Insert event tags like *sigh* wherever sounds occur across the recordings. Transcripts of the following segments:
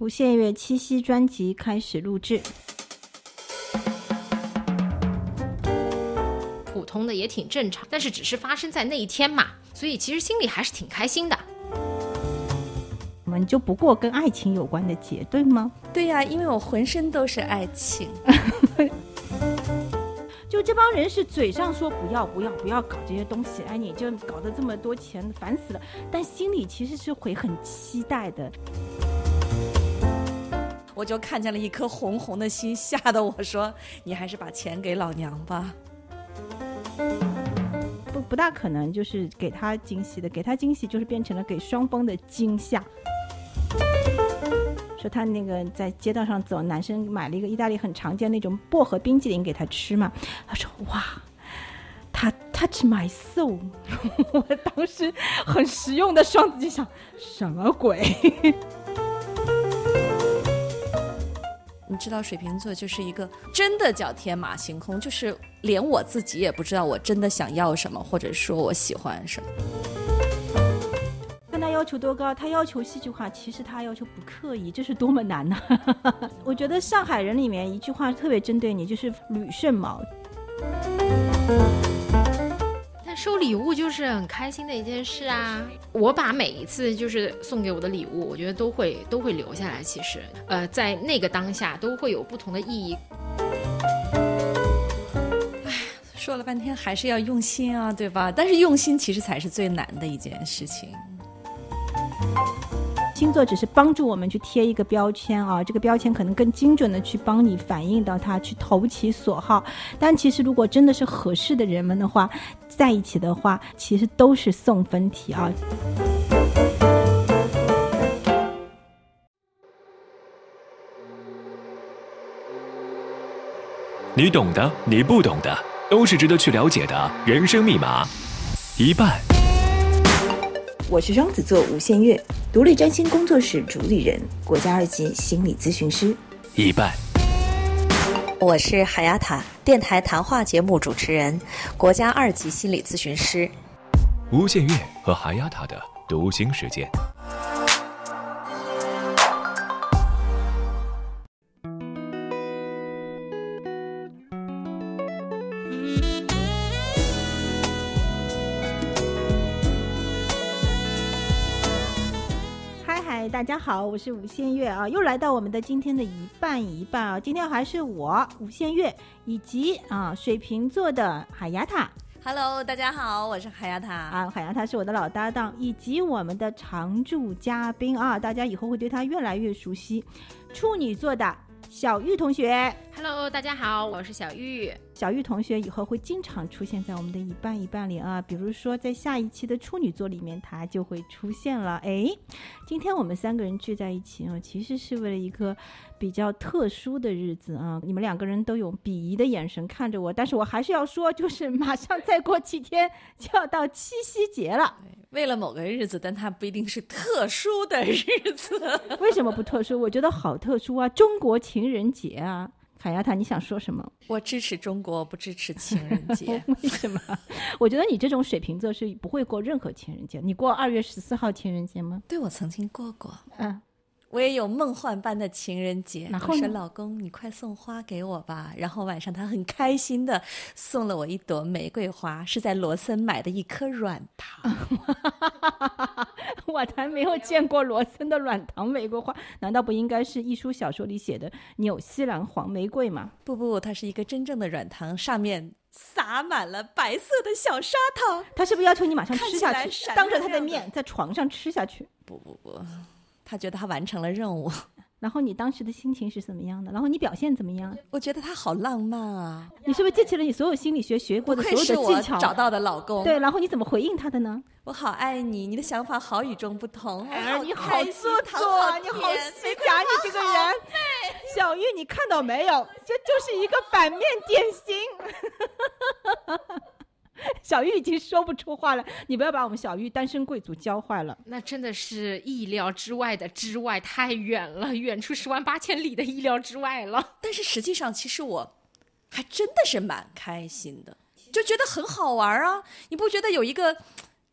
无限月七夕专辑开始录制。普通的也挺正常，但是只是发生在那一天嘛，所以其实心里还是挺开心的。我们就不过跟爱情有关的节，对吗？对呀，因为我浑身都是爱情。*laughs* 就这帮人是嘴上说不要不要不要搞这些东西，哎，你就搞得这么多钱，烦死了。但心里其实是会很期待的。我就看见了一颗红红的心，吓得我说：“你还是把钱给老娘吧。”不不大可能，就是给他惊喜的，给他惊喜就是变成了给双方的惊吓。说他那个在街道上走，男生买了一个意大利很常见那种薄荷冰淇淋给他吃嘛。他说：“哇，他 touch my soul。” *laughs* 我当时很实用的双子就想：什么鬼？你知道水瓶座就是一个真的叫天马行空，就是连我自己也不知道我真的想要什么，或者说我喜欢什么。看他要求多高，他要求戏剧化，其实他要求不刻意，这是多么难呢？*laughs* 我觉得上海人里面一句话特别针对你，就是吕胜毛。收礼物就是很开心的一件事啊！我把每一次就是送给我的礼物，我觉得都会都会留下来。其实，呃，在那个当下都会有不同的意义。哎，说了半天还是要用心啊，对吧？但是用心其实才是最难的一件事情。星座只是帮助我们去贴一个标签啊，这个标签可能更精准的去帮你反映到它，去投其所好。但其实如果真的是合适的人们的话，在一起的话，其实都是送分题啊。你懂的，你不懂的，都是值得去了解的人生密码。一半。我是双子座吴限月，独立占星工作室主理人，国家二级心理咨询师。一半。我是海雅塔，电台谈话节目主持人，国家二级心理咨询师。吴献月和海雅塔的读心时间。好，我是吴献月啊，又来到我们的今天的一半一半啊，今天还是我吴献月以及啊水瓶座的海牙塔。Hello，大家好，我是海牙塔啊，海牙塔是我的老搭档，以及我们的常驻嘉宾啊，大家以后会对他越来越熟悉，处女座的。小玉同学，Hello，大家好，我是小玉。小玉同学以后会经常出现在我们的一半一半里啊，比如说在下一期的处女座里面，他就会出现了。哎，今天我们三个人聚在一起啊，其实是为了一个比较特殊的日子啊。你们两个人都有鄙夷的眼神看着我，但是我还是要说，就是马上再过几天就要到七夕节了。为了某个日子，但它不一定是特殊的日子。为什么不特殊？我觉得好特殊啊！中国情人节啊，海亚塔，你想说什么？我支持中国，不支持情人节。*laughs* 为什么？我觉得你这种水瓶座是不会过任何情人节。你过二月十四号情人节吗？对，我曾经过过。嗯。我也有梦幻般的情人节，我说老公，你快送花给我吧。然后晚上他很开心的送了我一朵玫瑰花，是在罗森买的一颗软糖。*laughs* 我才没有见过罗森的软糖玫瑰花，*laughs* 难道不应该是一书小说里写的纽西兰黄玫瑰吗？不不，它是一个真正的软糖，上面撒满了白色的小砂糖。他是不是要求你马上吃下去，当着他的面在床上吃下去？不不不。他觉得他完成了任务，*laughs* 然后你当时的心情是怎么样的？然后你表现怎么样？我觉得他好浪漫啊！你是不是记起了你所有心理学学过的所有的技巧？找到的老公。对，然后你怎么回应他的呢？我好爱你，你的想法好与众不同。哎，你好做作，你好虚假，你这个人。*laughs* 小玉，你看到没有？这就是一个反面典型。*laughs* 小玉已经说不出话了，你不要把我们小玉单身贵族教坏了。那真的是意料之外的之外，太远了，远出十万八千里的意料之外了。但是实际上，其实我还真的是蛮开心的，就觉得很好玩啊！你不觉得有一个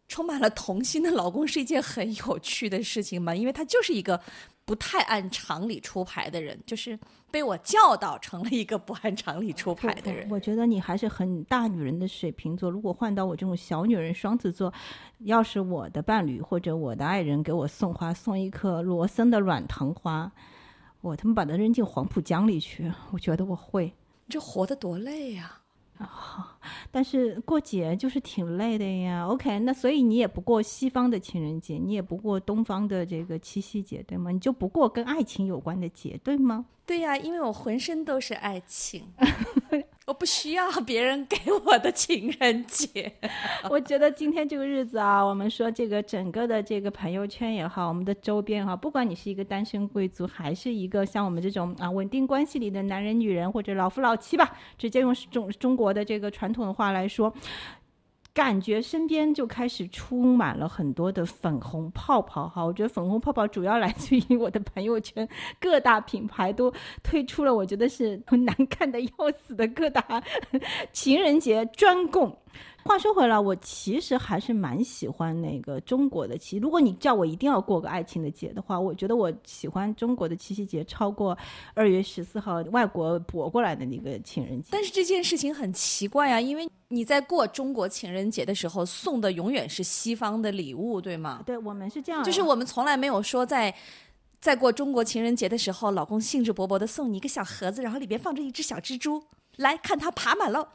充满了童心的老公是一件很有趣的事情吗？因为他就是一个不太按常理出牌的人，就是被我教导成了一个不按常理出牌的人。我觉得你还是很大女人的水瓶座。如果换到我这种小女人双子座，要是我的伴侣或者我的爱人给我送花，送一颗罗森的软糖花，我他妈把它扔进黄浦江里去，我觉得我会。这活得多累呀！啊，但是过节就是挺累的呀。OK，那所以你也不过西方的情人节，你也不过东方的这个七夕节，对吗？你就不过跟爱情有关的节，对吗？对呀，因为我浑身都是爱情，*laughs* 我不需要别人给我的情人节。*laughs* 我觉得今天这个日子啊，我们说这个整个的这个朋友圈也好，我们的周边哈，不管你是一个单身贵族，还是一个像我们这种啊稳定关系里的男人、女人或者老夫老妻吧，直接用中中国的这个传统的话来说。感觉身边就开始充满了很多的粉红泡泡哈，我觉得粉红泡泡主要来自于我的朋友圈，各大品牌都推出了，我觉得是难看的要死的各大情人节专供。话说回来，我其实还是蛮喜欢那个中国的七。如果你叫我一定要过个爱情的节的话，我觉得我喜欢中国的七夕节，超过二月十四号外国博过来的那个情人节。但是这件事情很奇怪啊，因为你在过中国情人节的时候送的永远是西方的礼物，对吗？对，我们是这样，就是我们从来没有说在在过中国情人节的时候，老公兴致勃勃的送你一个小盒子，然后里边放着一只小蜘蛛，来看它爬满了。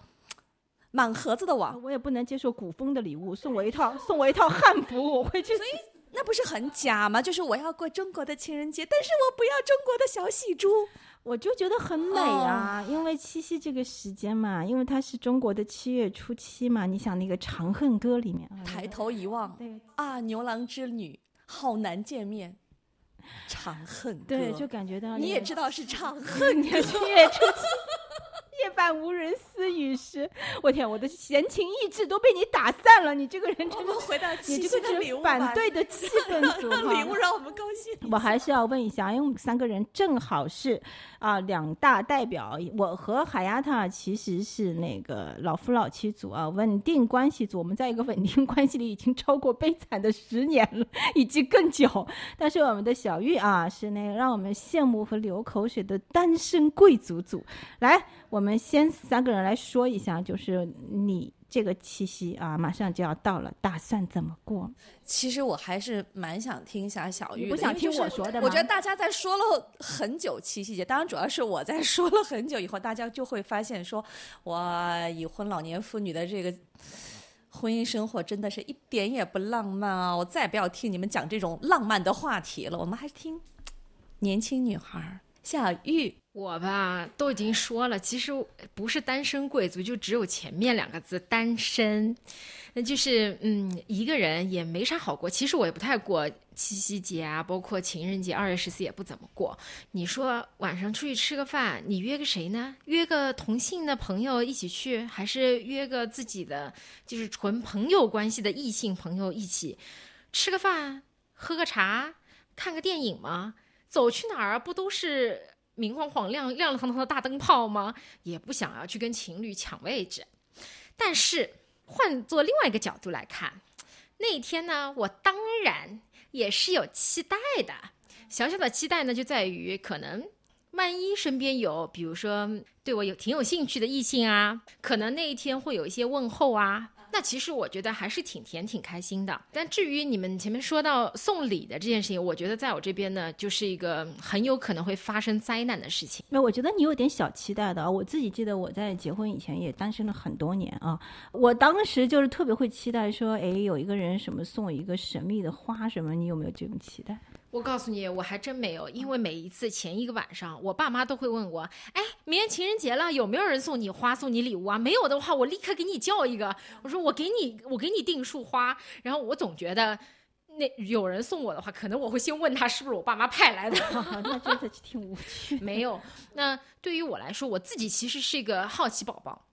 满盒子的网，我也不能接受古风的礼物，送我一套，*laughs* 送我一套汉服，我会去。所以那不是很假吗？就是我要过中国的情人节，但是我不要中国的小喜猪，我就觉得很美啊。因为七夕这个时间嘛，因为它是中国的七月初七嘛。你想那个《长恨歌》里面，抬头一望，对啊，牛郎织女好难见面，《长恨歌》对，就感觉到你也知道是《长恨 *laughs* 歌》七月初七。夜半无人私语时，我天，我的闲情逸致都被你打散了。你这个人真的回到你这个人反对的气氛组 *laughs* 礼物让我们高兴。我还是要问一下，因为我们三个人正好是啊两大代表。我和海亚塔其实是那个老夫老妻组啊，稳定关系组。我们在一个稳定 *laughs* 关系里已经超过悲惨的十年了，以及更久。但是我们的小玉啊，是那个让我们羡慕和流口水的单身贵族组。来，我们。先三个人来说一下，就是你这个七夕啊，马上就要到了，打算怎么过？其实我还是蛮想听一下小玉，不想听我说的。我觉得大家在说了很久七夕节，当然主要是我在说了很久以后，大家就会发现说，我已婚老年妇女的这个婚姻生活真的是一点也不浪漫啊！我再也不要听你们讲这种浪漫的话题了，我们还是听年轻女孩小玉。我吧都已经说了，其实不是单身贵族，就只有前面两个字单身，那就是嗯，一个人也没啥好过。其实我也不太过七夕节啊，包括情人节，二月十四也不怎么过。你说晚上出去吃个饭，你约个谁呢？约个同性的朋友一起去，还是约个自己的就是纯朋友关系的异性朋友一起吃个饭、喝个茶、看个电影吗？走去哪儿不都是？明晃晃、亮亮堂堂的大灯泡吗？也不想要去跟情侣抢位置。但是换做另外一个角度来看，那一天呢，我当然也是有期待的。小小的期待呢，就在于可能万一身边有，比如说对我有挺有兴趣的异性啊，可能那一天会有一些问候啊。那其实我觉得还是挺甜、挺开心的。但至于你们前面说到送礼的这件事情，我觉得在我这边呢，就是一个很有可能会发生灾难的事情。那我觉得你有点小期待的啊。我自己记得我在结婚以前也单身了很多年啊，我当时就是特别会期待说，哎，有一个人什么送我一个神秘的花什么，你有没有这种期待？我告诉你，我还真没有，因为每一次前一个晚上，我爸妈都会问我：“哎，明天情人节了，有没有人送你花、送你礼物啊？”没有的话，我立刻给你叫一个。我说：“我给你，我给你订束花。”然后我总觉得，那有人送我的话，可能我会先问他是不是我爸妈派来的。*laughs* 那真的挺无趣。没有。那对于我来说，我自己其实是一个好奇宝宝。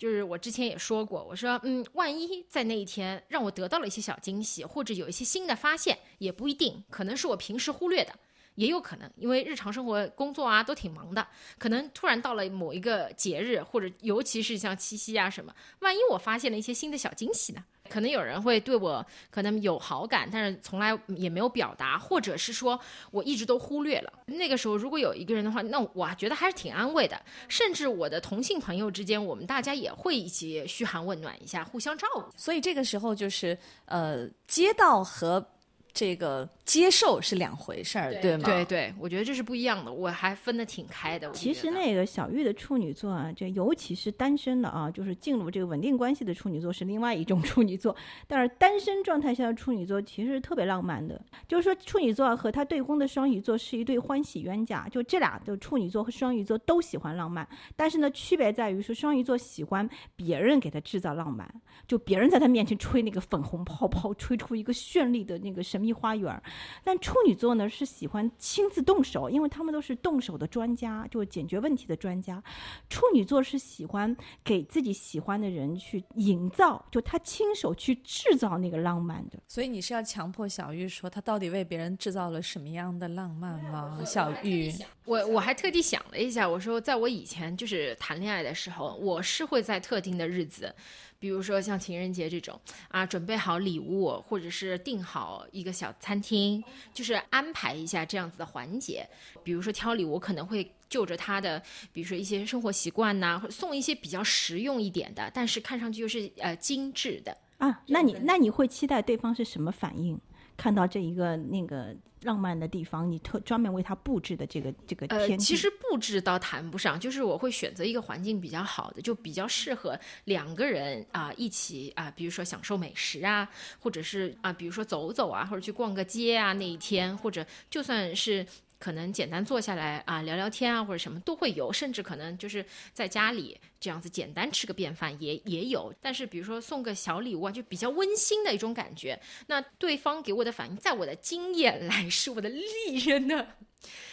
就是我之前也说过，我说，嗯，万一在那一天让我得到了一些小惊喜，或者有一些新的发现，也不一定，可能是我平时忽略的，也有可能，因为日常生活工作啊都挺忙的，可能突然到了某一个节日，或者尤其是像七夕啊什么，万一我发现了一些新的小惊喜呢？可能有人会对我可能有好感，但是从来也没有表达，或者是说我一直都忽略了。那个时候如果有一个人的话，那我觉得还是挺安慰的。甚至我的同性朋友之间，我们大家也会一起嘘寒问暖一下，互相照顾。所以这个时候就是呃，街道和。这个接受是两回事儿，对吗？对对，我觉得这是不一样的，我还分得挺开的。其实那个小玉的处女座啊，就尤其是单身的啊，就是进入这个稳定关系的处女座是另外一种处女座。*laughs* 但是单身状态下的处女座其实是特别浪漫的，就是说处女座和他对宫的双鱼座是一对欢喜冤家，就这俩就处女座和双鱼座都喜欢浪漫，但是呢，区别在于说双鱼座喜欢别人给他制造浪漫，就别人在他面前吹那个粉红泡泡，吹出一个绚丽的那个神。秘花园，但处女座呢是喜欢亲自动手，因为他们都是动手的专家，就是解决问题的专家。处女座是喜欢给自己喜欢的人去营造，就他亲手去制造那个浪漫的。所以你是要强迫小玉说他到底为别人制造了什么样的浪漫吗？小玉，我我还特地想了一下，我说在我以前就是谈恋爱的时候，我是会在特定的日子。比如说像情人节这种啊，准备好礼物，或者是订好一个小餐厅，就是安排一下这样子的环节。比如说挑礼物，可能会就着他的，比如说一些生活习惯呐，送一些比较实用一点的，但是看上去又是呃精致的啊。那你那你会期待对方是什么反应？看到这一个那个。浪漫的地方，你特专门为他布置的这个这个天其实布置倒谈不上，就是我会选择一个环境比较好的，就比较适合两个人啊一起啊，比如说享受美食啊，或者是啊，比如说走走啊，或者去逛个街啊，那一天，或者就算是。可能简单坐下来啊聊聊天啊或者什么都会有，甚至可能就是在家里这样子简单吃个便饭也也有。但是比如说送个小礼物啊，就比较温馨的一种感觉。那对方给我的反应，在我的经验来是我的利刃呢。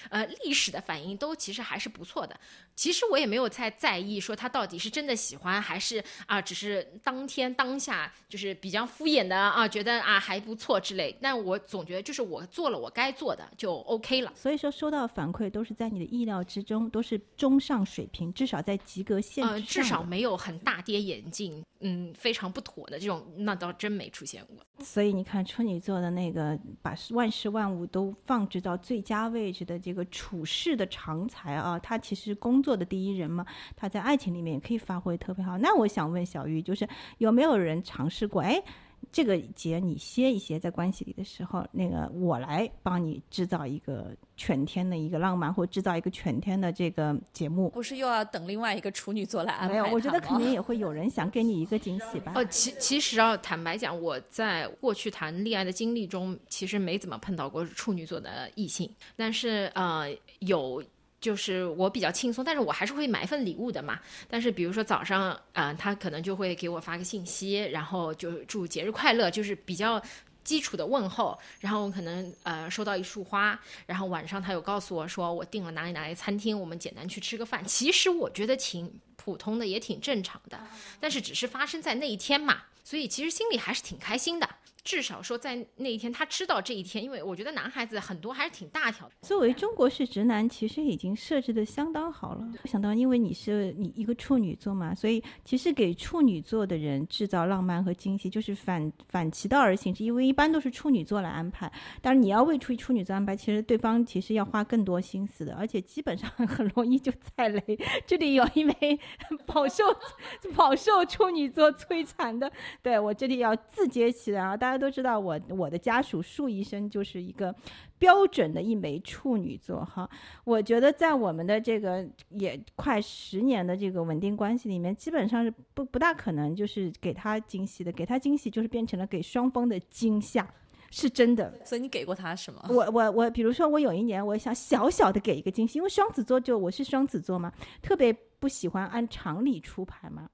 呃，历史的反应都其实还是不错的。其实我也没有太在意，说他到底是真的喜欢，还是啊，只是当天当下就是比较敷衍的啊，觉得啊还不错之类。但我总觉得就是我做了我该做的就 OK 了。所以说收到反馈都是在你的意料之中，都是中上水平，至少在及格线呃，至少没有很大跌眼镜，嗯，非常不妥的这种，那倒真没出现过。所以你看处女座的那个把万事万物都放置到最佳位置的这个处事的常才啊，他其实工作的第一人嘛，他在爱情里面也可以发挥特别好。那我想问小玉，就是有没有人尝试过？哎。这个节你歇一歇，在关系里的时候，那个我来帮你制造一个全天的一个浪漫，或制造一个全天的这个节目。不是又要等另外一个处女座来安排？没有，我觉得肯定也会有人想给你一个惊喜吧。哦，其其实啊，坦白讲，我在过去谈恋爱的经历中，其实没怎么碰到过处女座的异性，但是呃有。就是我比较轻松，但是我还是会买一份礼物的嘛。但是比如说早上，嗯，他可能就会给我发个信息，然后就祝节日快乐，就是比较基础的问候。然后我可能呃收到一束花，然后晚上他有告诉我说我订了哪里哪里餐厅，我们简单去吃个饭。其实我觉得挺普通的，也挺正常的，但是只是发生在那一天嘛，所以其实心里还是挺开心的。至少说在那一天，他知道这一天，因为我觉得男孩子很多还是挺大条的。作为中国式直男，其实已经设置的相当好了。想到，因为你是你一个处女座嘛，所以其实给处女座的人制造浪漫和惊喜，就是反反其道而行之。因为一般都是处女座来安排，但是你要为处处女座安排，其实对方其实要花更多心思的，而且基本上 *laughs* 很容易就踩雷。这里有一枚 *laughs* 饱受 *laughs* 饱受处女座摧残的，对我这里要自揭其然啊，大家。都知道我我的家属树医生就是一个标准的一枚处女座哈，我觉得在我们的这个也快十年的这个稳定关系里面，基本上是不不大可能就是给他惊喜的，给他惊喜就是变成了给双方的惊吓，是真的。所以你给过他什么？我我我，比如说我有一年我想小小的给一个惊喜，因为双子座就我是双子座嘛，特别不喜欢按常理出牌嘛，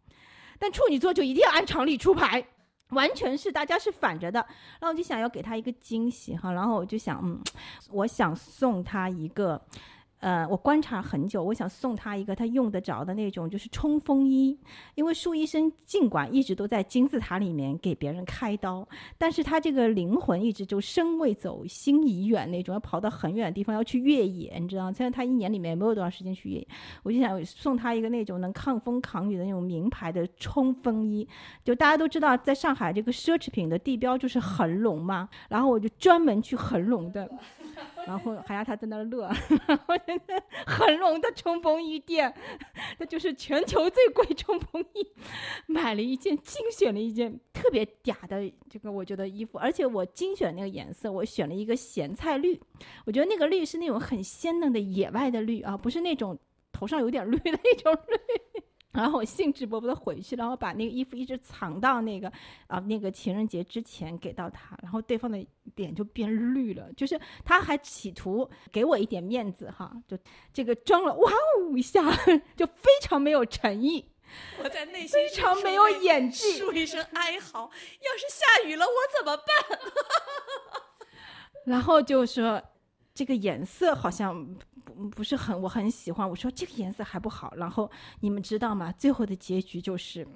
但处女座就一定要按常理出牌。完全是大家是反着的，然后我就想要给他一个惊喜哈，然后我就想，嗯，我想送他一个，呃，我观察很久，我想送他一个他用得着的那种，就是冲锋衣。因为舒医生尽管一直都在金字塔里面给别人开刀，但是他这个灵魂一直就身未走，心已远那种，要跑到很远的地方要去越野，你知道？虽然他一年里面没有多长时间去越野，我就想送他一个那种能抗风抗雨的那种名牌的冲锋衣。就大家都知道，在上海这个奢侈品的地标就是恒隆嘛，然后我就专门去恒隆的。然后还让他在那乐，然后恒隆的冲锋衣店，那就是全球最贵冲锋衣，买了一件精选了一件特别嗲的这个我觉得衣服，而且我精选那个颜色，我选了一个咸菜绿，我觉得那个绿是那种很鲜嫩的野外的绿啊，不是那种头上有点绿的那种绿。然后我兴致勃勃的回去，然后把那个衣服一直藏到那个啊那个情人节之前给到他，然后对方的脸就变绿了，就是他还企图给我一点面子哈，就这个装了哇呜一下，就非常没有诚意，我在内心非常没有演技，出一声哀嚎，要是下雨了我怎么办？*laughs* 然后就说这个颜色好像。不不是很，我很喜欢。我说这个颜色还不好。然后你们知道吗？最后的结局就是，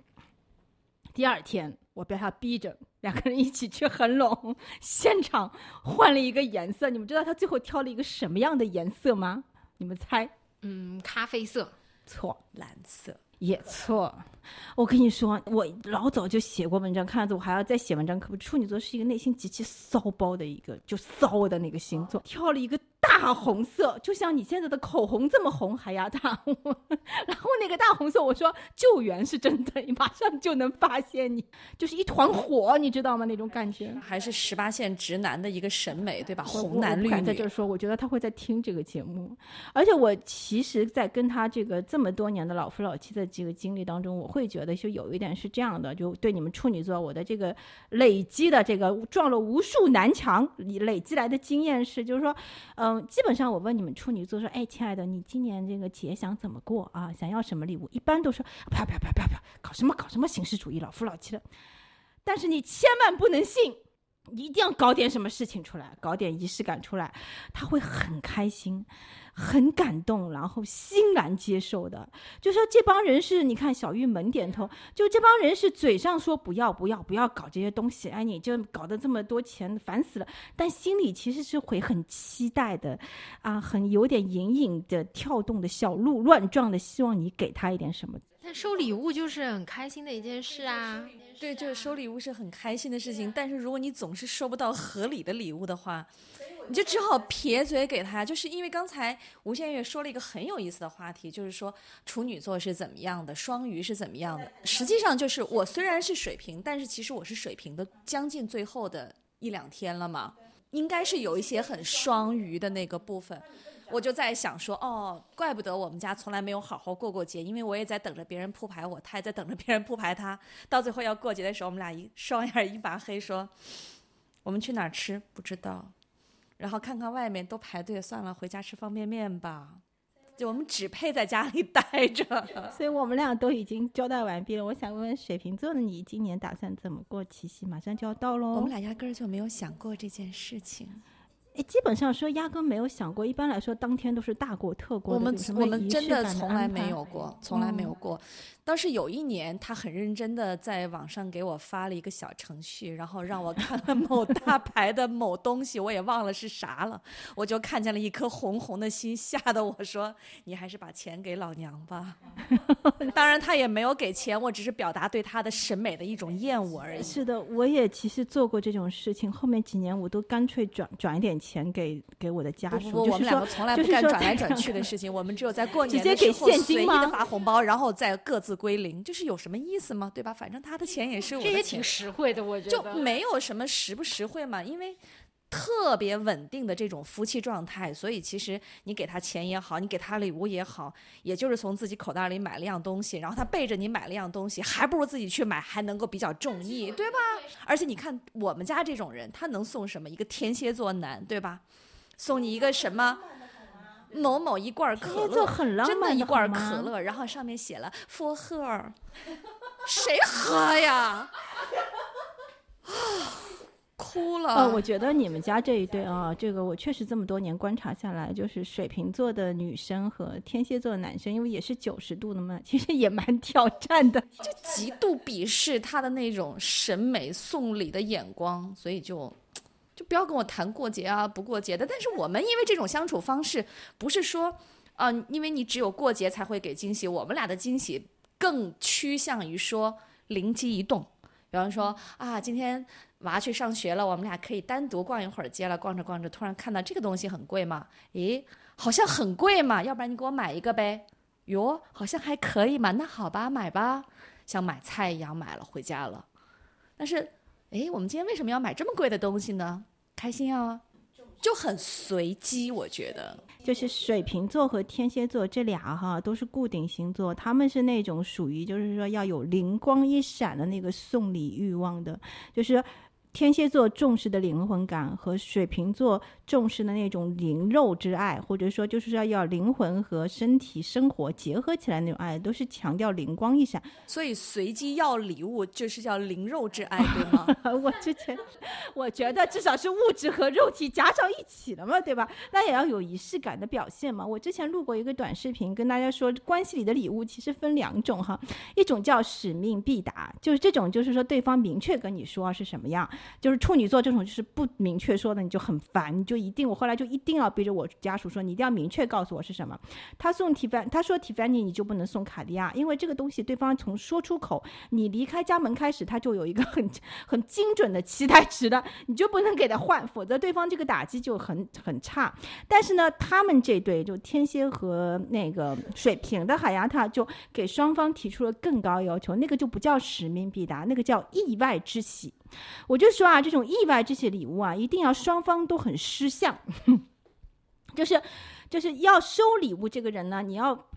第二天我被他逼着两个人一起去恒隆现场换了一个颜色。你们知道他最后挑了一个什么样的颜色吗？你们猜？嗯，咖啡色。错，蓝色。也错，我跟你说，我老早就写过文章，看样子我还要再写文章。可不，处女座是一个内心极其骚包的一个，就骚的那个星座。挑了一个大红色，就像你现在的口红这么红，还要大。然后那个大红色，我说救援是真的，马上就能发现你，*laughs* 就是一团火，你知道吗？那种感觉。还是十八线直男的一个审美，对吧？红男绿女。在这说，我觉得他会在听这个节目，而且我其实，在跟他这个这么多年的老夫老妻的。这个经历当中，我会觉得就有一点是这样的，就对你们处女座，我的这个累积的这个撞了无数南墙累积来的经验是，就是说，嗯，基本上我问你们处女座说，哎，亲爱的，你今年这个节想怎么过啊？想要什么礼物？一般都说，不要不要不要不要，搞什么搞什么形式主义，老夫老妻的。但是你千万不能信，一定要搞点什么事情出来，搞点仪式感出来，他会很开心。很感动，然后欣然接受的，就说这帮人是，你看小玉猛点头，就这帮人是嘴上说不要不要不要搞这些东西，哎，你就搞得这么多钱，烦死了，但心里其实是会很期待的，啊，很有点隐隐的跳动的小鹿乱撞的，希望你给他一点什么。但收礼物就是很开心的一件事啊，对，就是收礼物是很开心的事情，但是如果你总是收不到合理的礼物的话。你就只好撇嘴给他，就是因为刚才吴先月说了一个很有意思的话题，就是说处女座是怎么样的，双鱼是怎么样的。实际上就是我虽然是水瓶，但是其实我是水瓶的将近最后的一两天了嘛，应该是有一些很双鱼的那个部分。我就在想说，哦，怪不得我们家从来没有好好过过节，因为我也在等着别人铺排我，他也在等着别人铺排他。*laughs* 到最后要过节的时候，我们俩一双眼一把黑，说我们去哪儿吃？不知道。然后看看外面都排队，算了，回家吃方便面吧。就我们只配在家里待着。*laughs* 所以我们俩都已经交代完毕了。我想问问水瓶座的你，今年打算怎么过七夕？马上就要到喽。我们俩压根儿就没有想过这件事情。哎，基本上说压根没有想过。一般来说，当天都是大过特过。我们我们真的从来没有过，从来没有过。倒是有一年，他很认真的在网上给我发了一个小程序，然后让我看了某 *laughs* 大牌的某东西，我也忘了是啥了。我就看见了一颗红红的心，吓得我说：“你还是把钱给老娘吧。*laughs* ”当然，他也没有给钱，我只是表达对他的审美的一种厌恶而已。是的，我也其实做过这种事情。后面几年，我都干脆转转一点钱给给我的家属。不不，我们两个从来不干转来转去的事情，我们只有在过年的时候随意的发红包，然后再各自。归零，就是有什么意思吗？对吧？反正他的钱也是我的钱，这也挺实惠的，我觉得就没有什么实不实惠嘛。因为特别稳定的这种夫妻状态，所以其实你给他钱也好，你给他礼物也好，也就是从自己口袋里买了样东西，然后他背着你买了样东西，还不如自己去买，还能够比较中意，对吧？而且你看我们家这种人，他能送什么？一个天蝎座男，对吧？送你一个什么？某某一罐可乐，真的一罐可乐，然后上面写了 “for her”，谁喝呀？啊，*sighs* 哭了。呃，我觉得你们家这一对啊，这个我确实这么多年观察下来，就是水瓶座的女生和天蝎座的男生，因为也是九十度的嘛，其实也蛮挑战的，就极度鄙视他的那种审美送礼的眼光，所以就就不要跟我谈过节啊不过节的。但是我们因为这种相处方式，不是说啊，因为你只有过节才会给惊喜，我们俩的惊喜更趋向于说灵机一动。比方说啊，今天娃去上学了，我们俩可以单独逛一会儿街了。逛着逛着，突然看到这个东西很贵嘛？诶，好像很贵嘛？要不然你给我买一个呗？哟，好像还可以嘛？那好吧，买吧，像买菜一样买了回家了。但是，诶，我们今天为什么要买这么贵的东西呢？开心啊！就很随机，我觉得就是水瓶座和天蝎座这俩哈都是固定星座，他们是那种属于就是说要有灵光一闪的那个送礼欲望的，就是。天蝎座重视的灵魂感和水瓶座重视的那种灵肉之爱，或者说就是要要灵魂和身体生活结合起来那种爱，都是强调灵光一闪。所以随机要礼物就是叫灵肉之爱，对吗？我之前我觉得至少是物质和肉体加上一起了嘛，对吧？那也要有仪式感的表现嘛。我之前录过一个短视频，跟大家说关系里的礼物其实分两种哈，一种叫使命必达，就是这种就是说对方明确跟你说是什么样。就是处女座这种，就是不明确说的，你就很烦，你就一定，我后来就一定要逼着我家属说，你一定要明确告诉我是什么。他送提凡，他说提凡尼，你就不能送卡地亚，因为这个东西对方从说出口，你离开家门开始，他就有一个很很精准的期待值的，你就不能给他换，否则对方这个打击就很很差。但是呢，他们这对就天蝎和那个水瓶的海牙塔就给双方提出了更高要求，那个就不叫使命必达，那个叫意外之喜。我就说啊，这种意外这些礼物啊，一定要双方都很失相，*laughs* 就是就是要收礼物这个人呢，你要。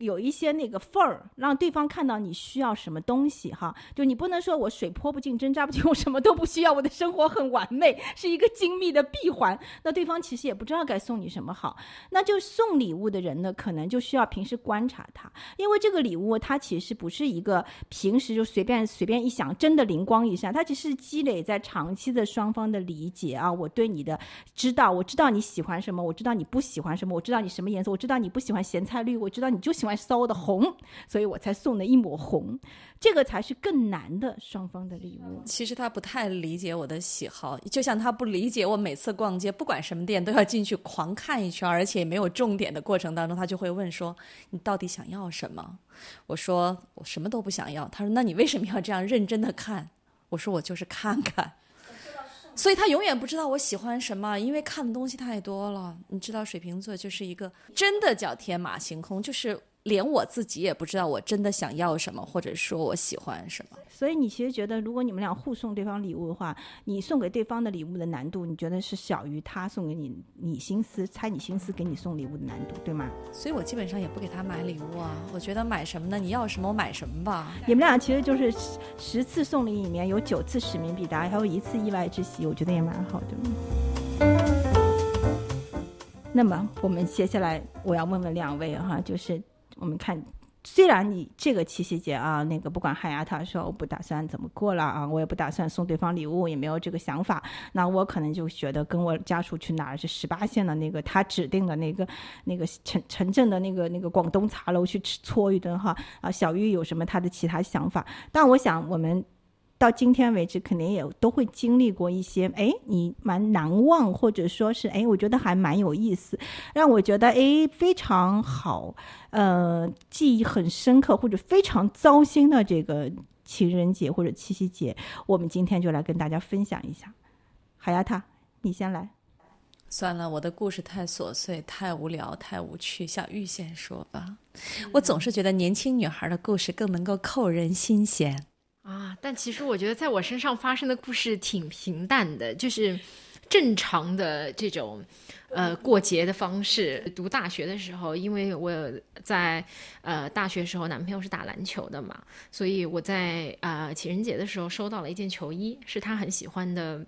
有一些那个缝儿，让对方看到你需要什么东西哈，就你不能说我水泼不进，针扎不进，*laughs* 我什么都不需要，我的生活很完美，是一个精密的闭环。那对方其实也不知道该送你什么好。那就送礼物的人呢，可能就需要平时观察他，因为这个礼物它其实不是一个平时就随便随便一想，真的灵光一闪，它其实积累在长期的双方的理解啊，我对你的知道，我知道你喜欢什么，我知道你不喜欢什么，我知道你什么颜色，我知道你不喜欢咸菜绿，我知道你就喜欢。骚的红，所以我才送了一抹红，这个才是更难的双方的礼物。其实他不太理解我的喜好，就像他不理解我每次逛街，不管什么店都要进去狂看一圈，而且没有重点的过程当中，他就会问说：“你到底想要什么？”我说：“我什么都不想要。”他说：“那你为什么要这样认真的看？”我说：“我就是看看。”所以他永远不知道我喜欢什么，因为看的东西太多了。你知道，水瓶座就是一个真的叫天马行空，就是。连我自己也不知道我真的想要什么，或者说我喜欢什么。所以你其实觉得，如果你们俩互送对方礼物的话，你送给对方的礼物的难度，你觉得是小于他送给你你心思猜你心思给你送礼物的难度，对吗？所以我基本上也不给他买礼物啊。我觉得买什么呢？你要什么我买什么吧。你们俩其实就是十次送礼里面有九次使命必达，还有一次意外之喜，我觉得也蛮好的。那么我们接下来我要问问两位哈，就是。我们看，虽然你这个七夕节啊，那个不管汉雅他说我不打算怎么过了啊，我也不打算送对方礼物，也没有这个想法。那我可能就觉得跟我家属去哪儿是十八线的那个他指定的那个那个城城镇的那个那个广东茶楼去吃搓一顿哈啊。小玉有什么他的其他想法？但我想我们。到今天为止，肯定也都会经历过一些，哎，你蛮难忘，或者说是，哎，我觉得还蛮有意思，让我觉得，哎，非常好，呃，记忆很深刻，或者非常糟心的这个情人节或者七夕节，我们今天就来跟大家分享一下。海丫塔，你先来。算了，我的故事太琐碎、太无聊、太无趣，小玉先说吧。我总是觉得年轻女孩的故事更能够扣人心弦。啊，但其实我觉得在我身上发生的故事挺平淡的，就是正常的这种呃过节的方式。读大学的时候，因为我在呃大学时候男朋友是打篮球的嘛，所以我在呃情人节的时候收到了一件球衣，是他很喜欢的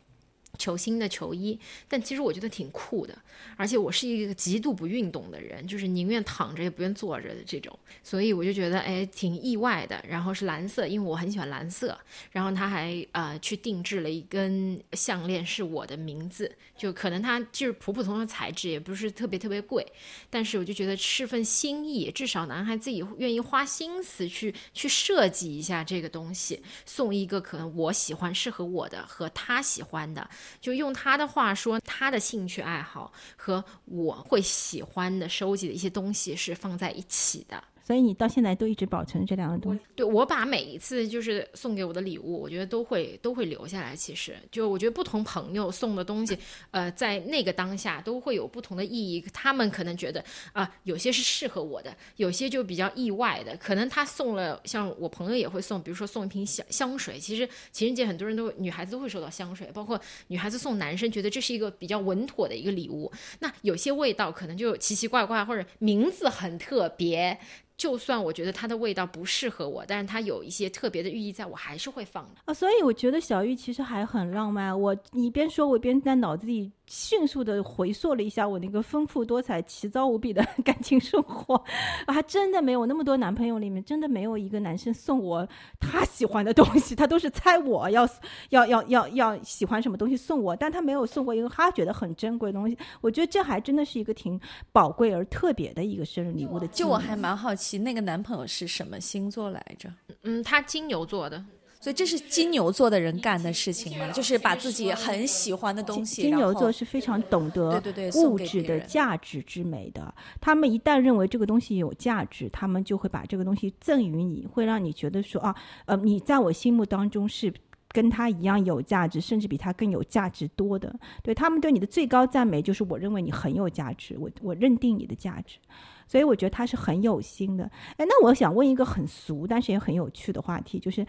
球星的球衣，但其实我觉得挺酷的，而且我是一个极度不运动的人，就是宁愿躺着也不愿坐着的这种，所以我就觉得哎挺意外的。然后是蓝色，因为我很喜欢蓝色。然后他还呃去定制了一根项链，是我的名字，就可能它就是普普通通的材质，也不是特别特别贵，但是我就觉得是份心意，至少男孩自己愿意花心思去去设计一下这个东西，送一个可能我喜欢、适合我的和他喜欢的。就用他的话说，他的兴趣爱好和我会喜欢的收集的一些东西是放在一起的。所以你到现在都一直保存这两个东西。对，我把每一次就是送给我的礼物，我觉得都会都会留下来。其实，就我觉得不同朋友送的东西，呃，在那个当下都会有不同的意义。他们可能觉得啊，有些是适合我的，有些就比较意外的。可能他送了，像我朋友也会送，比如说送一瓶香香水。其实情人节很多人都女孩子都会收到香水，包括女孩子送男生，觉得这是一个比较稳妥的一个礼物。那有些味道可能就奇奇怪怪，或者名字很特别。就算我觉得它的味道不适合我，但是它有一些特别的寓意，在我还是会放的啊。所以我觉得小玉其实还很浪漫。我你一边说，我一边在脑子里。迅速的回溯了一下我那个丰富多彩、奇糟无比的 *laughs* 感情生活，啊真的没有那么多男朋友里面，真的没有一个男生送我他喜欢的东西，他都是猜我要要要要要喜欢什么东西送我，但他没有送过一个他觉得很珍贵的东西。我觉得这还真的是一个挺宝贵而特别的一个生日礼物的。就我还蛮好奇，那个男朋友是什么星座来着？嗯，他金牛座的。所以这是金牛座的人干的事情吗？就是把自己很喜欢的东西。金牛座是非常懂得物质的价值之美的。他们一旦认为这个东西有价值，他们就会把这个东西赠予你，会让你觉得说啊，呃，你在我心目当中是跟他一样有价值，甚至比他更有价值多的。对他们对你的最高赞美就是我认为你很有价值，我我认定你的价值。所以我觉得他是很有心的。哎，那我想问一个很俗但是也很有趣的话题，就是。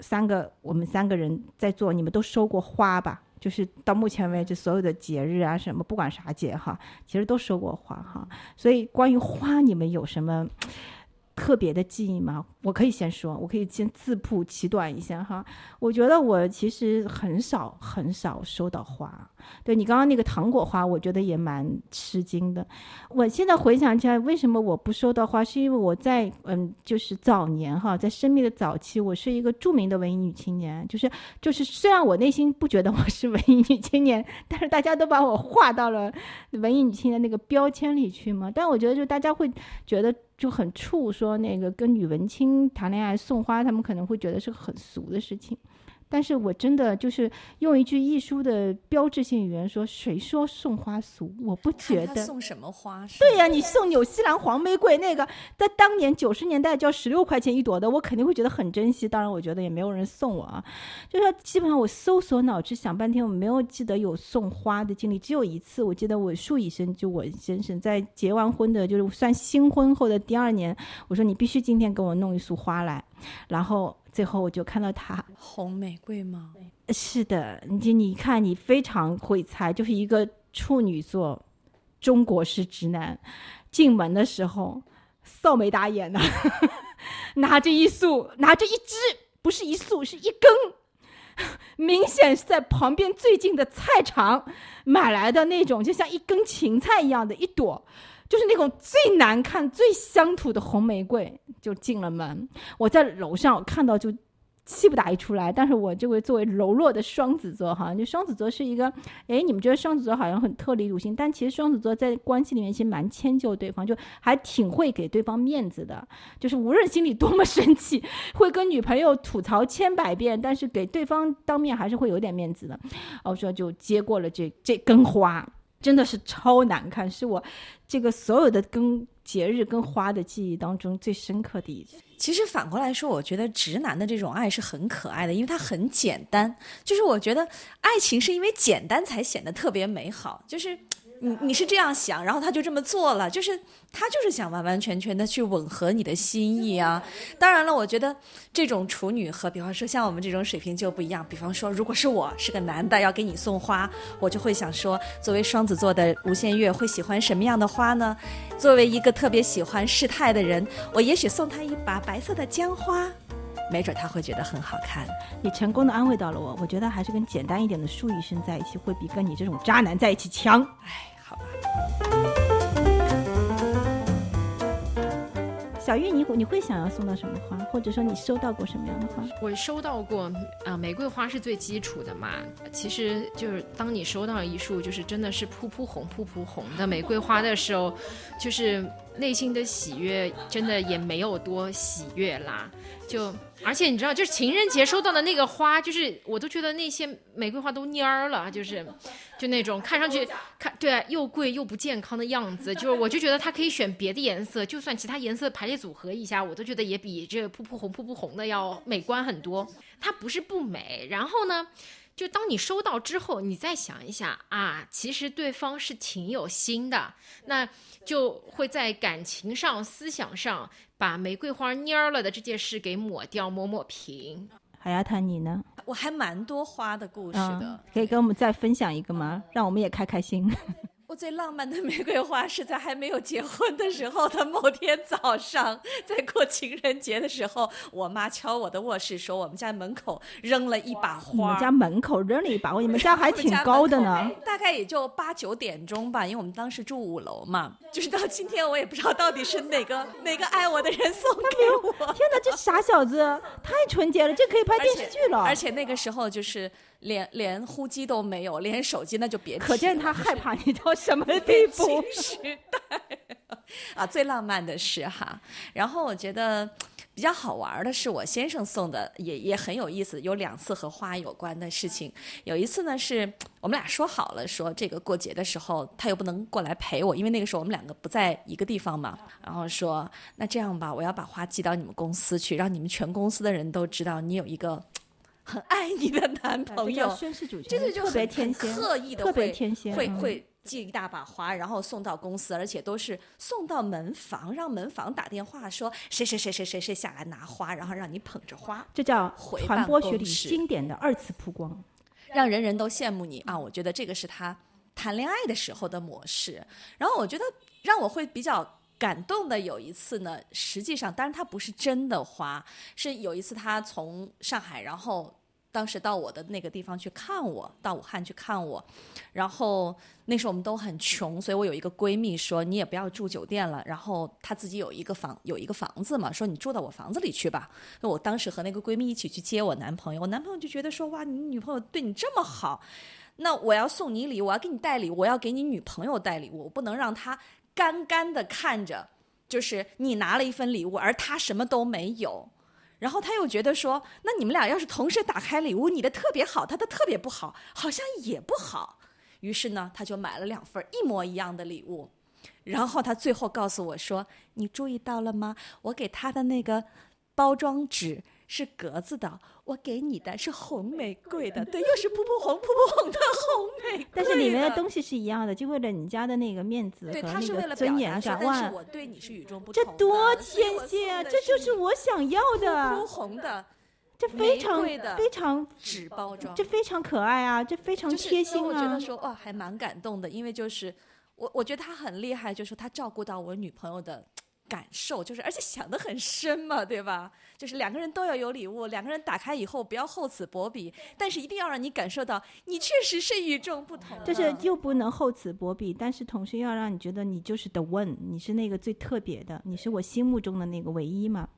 三个，我们三个人在做，你们都收过花吧？就是到目前为止，所有的节日啊，什么不管啥节哈，其实都收过花哈。所以关于花，你们有什么？特别的记忆吗？我可以先说，我可以先自曝其短一下哈。我觉得我其实很少很少收到花。对你刚刚那个糖果花，我觉得也蛮吃惊的。我现在回想起来，为什么我不收到花？是因为我在嗯，就是早年哈，在生命的早期，我是一个著名的文艺女青年。就是就是，虽然我内心不觉得我是文艺女青年，但是大家都把我划到了文艺女青年那个标签里去嘛。但我觉得，就大家会觉得。就很怵，说那个跟宇文青谈恋爱送花，他们可能会觉得是个很俗的事情。但是我真的就是用一句艺术的标志性语言说：“谁说送花俗？我不觉得。”送什么花？对呀，你送纽西兰黄玫瑰那个，在当年九十年代就要十六块钱一朵的，我肯定会觉得很珍惜。当然，我觉得也没有人送我啊。就是基本上我搜索脑子想半天，我没有记得有送花的经历。只有一次，我记得我数医生就我先生在结完婚的，就是算新婚后的第二年，我说你必须今天给我弄一束花来，然后。最后我就看到他红玫瑰吗？是的，你你看，你非常会猜，就是一个处女座，中国式直男，进门的时候扫眉打眼的，*laughs* 拿着一束，拿着一支，不是一束，是一根，明显是在旁边最近的菜场买来的那种，就像一根芹菜一样的一朵。就是那种最难看、最乡土的红玫瑰，就进了门。我在楼上我看到就气不打一处来。但是我这位作为柔弱的双子座，哈，就双子座是一个，哎，你们觉得双子座好像很特立独行，但其实双子座在关系里面其实蛮迁就对方，就还挺会给对方面子的。就是无论心里多么生气，会跟女朋友吐槽千百遍，但是给对方当面还是会有点面子的。我说就接过了这这根花。真的是超难看，是我这个所有的跟节日跟花的记忆当中最深刻的一次。其实反过来说，我觉得直男的这种爱是很可爱的，因为它很简单。就是我觉得爱情是因为简单才显得特别美好。就是你你是这样想，然后他就这么做了，就是。他就是想完完全全的去吻合你的心意啊！当然了，我觉得这种处女和比方说像我们这种水平就不一样。比方说，如果是我是个男的要给你送花，我就会想说，作为双子座的无限月会喜欢什么样的花呢？作为一个特别喜欢事态的人，我也许送他一把白色的姜花。没准他会觉得很好看。你成功的安慰到了我，我觉得还是跟简单一点的树医生在一起，会比跟你这种渣男在一起强。小玉，你你会想要送到什么花，或者说你收到过什么样的花？我收到过，呃，玫瑰花是最基础的嘛。其实就是当你收到一束就是真的是噗噗红、噗噗红的玫瑰花的时候，就是内心的喜悦真的也没有多喜悦啦。就而且你知道，就是情人节收到的那个花，就是我都觉得那些玫瑰花都蔫儿了，就是。就那种看上去看对又贵又不健康的样子，就是我就觉得它可以选别的颜色，就算其他颜色排列组合一下，我都觉得也比这个噗噗红噗噗红的要美观很多。它不是不美，然后呢，就当你收到之后，你再想一下啊，其实对方是挺有心的，那就会在感情上、思想上把玫瑰花蔫了的这件事给抹掉、抹抹平。海丫谈你呢？我还蛮多花的故事的，可以跟我们再分享一个吗？让我们也开开心。我最浪漫的玫瑰花是在还没有结婚的时候的某天早上，在过情人节的时候，我妈敲我的卧室说我们家门口扔了一把花。你们家门口扔了一把花，你们家还挺高的呢。大概也就八九点钟吧，因为我们当时住五楼嘛。就是到今天我也不知道到底是哪个哪个爱我的人送给我。天哪，这傻小子 *laughs* 太纯洁了，这可以拍电视剧了。而且那个时候就是。连连呼机都没有，连手机那就别提。可见他害 *laughs* 怕你到什么地步。时代啊，最浪漫的是哈。然后我觉得比较好玩的是我先生送的，也也很有意思。有两次和花有关的事情。有一次呢，是我们俩说好了，说这个过节的时候他又不能过来陪我，因为那个时候我们两个不在一个地方嘛。然后说那这样吧，我要把花寄到你们公司去，让你们全公司的人都知道你有一个。很爱你的男朋友，宣誓主权，真的就特别天仙，刻意的会会会寄一大把花，然后送到公司，而且都是送到门房，让门房打电话说谁谁谁谁谁谁下来拿花，然后让你捧着花，这叫传播学里经典的二次曝光，让人人都羡慕你啊！我觉得这个是他谈恋爱的时候的模式。然后我觉得让我会比较感动的有一次呢，实际上当然他不是真的花，是有一次他从上海然后。当时到我的那个地方去看我，到武汉去看我，然后那时候我们都很穷，所以我有一个闺蜜说你也不要住酒店了，然后她自己有一个房有一个房子嘛，说你住到我房子里去吧。那我当时和那个闺蜜一起去接我男朋友，我男朋友就觉得说哇，你女朋友对你这么好，那我要送你礼，我要给你带礼，我要给你女朋友带礼物，我不能让她干干的看着，就是你拿了一份礼物，而他什么都没有。然后他又觉得说，那你们俩要是同时打开礼物，你的特别好，他的特别不好，好像也不好。于是呢，他就买了两份一模一样的礼物。然后他最后告诉我说：“你注意到了吗？我给他的那个包装纸。”是格子的，我给你的是红玫瑰的，*laughs* 对，又是噗噗红、噗噗红的红玫瑰。但是里面的东西是一样的，就为了你家的那个面子和那个尊严感。哇，我对你是与众不同。这多天蝎啊！这就是我想要的。噗噗红的，这非常非常纸包装，这非常可爱啊！这非常贴心啊！我觉得说哇，还蛮感动的，因为就是我我觉得他很厉害，就是他照顾到我女朋友的。感受就是，而且想的很深嘛，对吧？就是两个人都要有礼物，两个人打开以后不要厚此薄彼，但是一定要让你感受到你确实是与众不同。就是又不能厚此薄彼，但是同时要让你觉得你就是 the one，你是那个最特别的，你是我心目中的那个唯一嘛。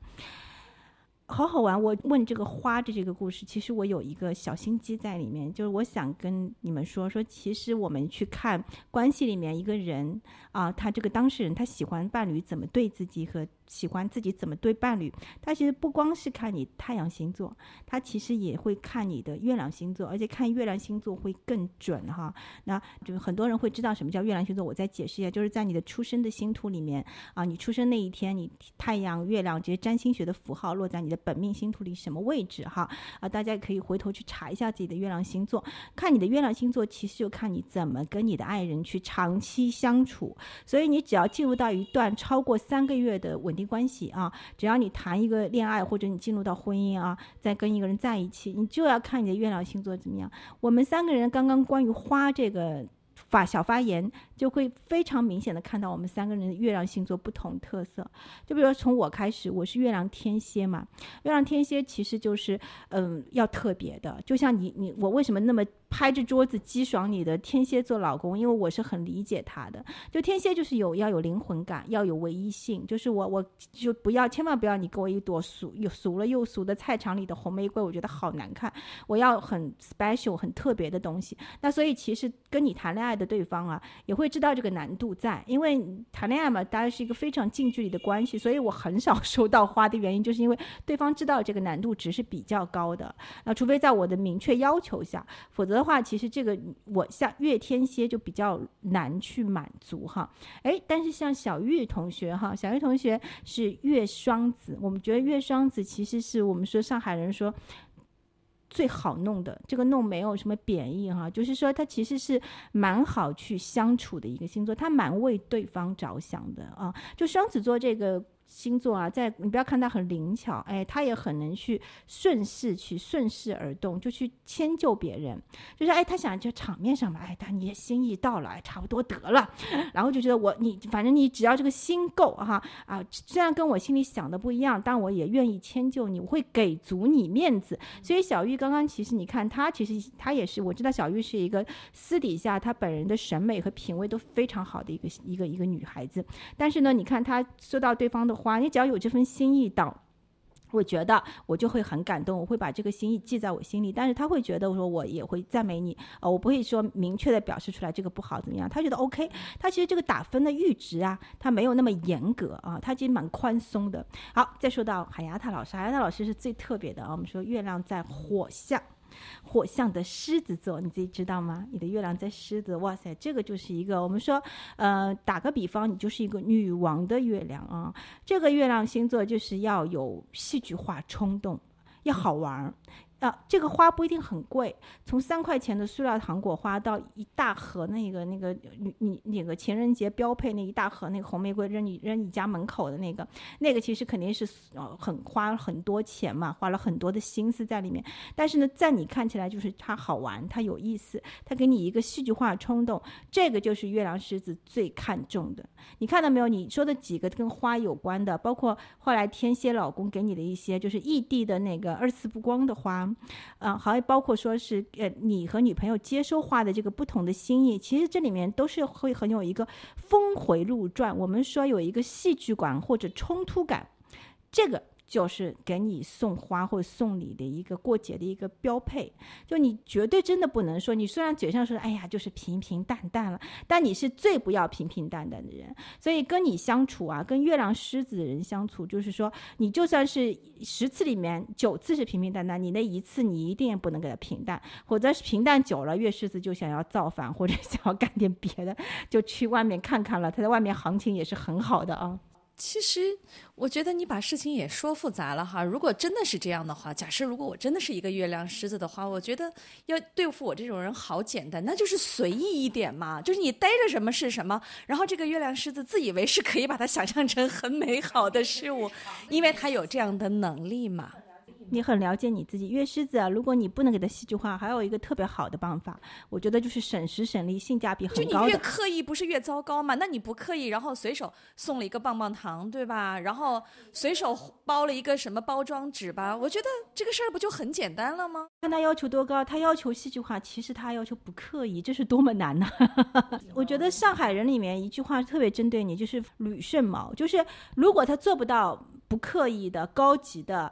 好好玩！我问这个花的这个故事，其实我有一个小心机在里面，就是我想跟你们说说，其实我们去看关系里面一个人啊，他这个当事人他喜欢伴侣怎么对自己和。喜欢自己怎么对伴侣，他其实不光是看你太阳星座，他其实也会看你的月亮星座，而且看月亮星座会更准哈。那就很多人会知道什么叫月亮星座，我再解释一下，就是在你的出生的星图里面啊，你出生那一天，你太阳、月亮这些占星学的符号落在你的本命星图里什么位置哈啊，大家可以回头去查一下自己的月亮星座，看你的月亮星座，其实就看你怎么跟你的爱人去长期相处。所以你只要进入到一段超过三个月的稳。稳定关系啊，只要你谈一个恋爱，或者你进入到婚姻啊，再跟一个人在一起，你就要看你的月亮星座怎么样。我们三个人刚刚关于花这个发小发言，就会非常明显的看到我们三个人的月亮星座不同特色。就比如说从我开始，我是月亮天蝎嘛，月亮天蝎其实就是嗯要特别的，就像你你我为什么那么。拍着桌子激爽你的天蝎座老公，因为我是很理解他的。就天蝎就是有要有灵魂感，要有唯一性。就是我我就不要千万不要你给我一朵俗又俗了又俗的菜场里的红玫瑰，我觉得好难看。我要很 special 很特别的东西。那所以其实跟你谈恋爱爱的对方啊，也会知道这个难度在，因为谈恋爱嘛，大家是一个非常近距离的关系，所以我很少 *laughs* 收到花的原因，就是因为对方知道这个难度值是比较高的。那除非在我的明确要求下，否则的。话其实这个我像月天蝎就比较难去满足哈，哎，但是像小玉同学哈，小玉同学是月双子，我们觉得月双子其实是我们说上海人说最好弄的，这个弄没有什么贬义哈，就是说他其实是蛮好去相处的一个星座，他蛮为对方着想的啊，就双子座这个。星座啊，在你不要看他很灵巧，哎，他也很能去顺势去顺势而动，就去迁就别人。就是哎，他想就场面上嘛，哎，他你心意到了，哎，差不多得了。然后就觉得我你反正你只要这个心够哈啊，虽然跟我心里想的不一样，但我也愿意迁就你，我会给足你面子。所以小玉刚刚其实你看她，其实她也是我知道小玉是一个私底下她本人的审美和品味都非常好的一个一个一个女孩子。但是呢，你看她收到对方的。花，你只要有这份心意到，我觉得我就会很感动，我会把这个心意记在我心里。但是他会觉得我说，我也会赞美你，呃，我不会说明确的表示出来这个不好怎么样。他觉得 OK，他其实这个打分的阈值啊，他没有那么严格啊，他其实蛮宽松的。好，再说到海牙塔老师，海牙塔老师是最特别的啊。我们说月亮在火象。火象的狮子座，你自己知道吗？你的月亮在狮子，哇塞，这个就是一个我们说，呃，打个比方，你就是一个女王的月亮啊。这个月亮星座就是要有戏剧化冲动，要好玩。啊，这个花不一定很贵，从三块钱的塑料糖果花到一大盒那个那个你你那个情人节标配那一大盒那个红玫瑰扔你扔你家门口的那个，那个其实肯定是呃很花很多钱嘛，花了很多的心思在里面。但是呢，在你看起来就是它好玩，它有意思，它给你一个戏剧化冲动，这个就是月亮狮子最看重的。你看到没有？你说的几个跟花有关的，包括后来天蝎老公给你的一些，就是异地的那个二次曝光的花。嗯，还包括说是呃，你和女朋友接收花的这个不同的心意，其实这里面都是会很有一个峰回路转。我们说有一个戏剧感或者冲突感，这个。就是给你送花或送礼的一个过节的一个标配，就你绝对真的不能说，你虽然嘴上说哎呀就是平平淡淡了，但你是最不要平平淡淡的人。所以跟你相处啊，跟月亮狮子的人相处，就是说你就算是十次里面九次是平平淡淡，你那一次你一定不能给他平淡，否则是平淡久了，月狮子就想要造反或者 *laughs* 想要干点别的，就去外面看看了。他在外面行情也是很好的啊。其实，我觉得你把事情也说复杂了哈。如果真的是这样的话，假设如果我真的是一个月亮狮子的话，我觉得要对付我这种人好简单，那就是随意一点嘛，就是你逮着什么是什么。然后这个月亮狮子自以为是可以把它想象成很美好的事物，因为他有这样的能力嘛。你很了解你自己，月狮子啊，如果你不能给他戏剧化，还有一个特别好的办法，我觉得就是省时省力，性价比很高。就你越刻意，不是越糟糕吗？那你不刻意，然后随手送了一个棒棒糖，对吧？然后随手包了一个什么包装纸吧？我觉得这个事儿不就很简单了吗？看他要求多高，他要求戏剧化，其实他要求不刻意，这是多么难呢？我觉得上海人里面一句话特别针对你，就是捋胜毛，就是如果他做不到不刻意的高级的。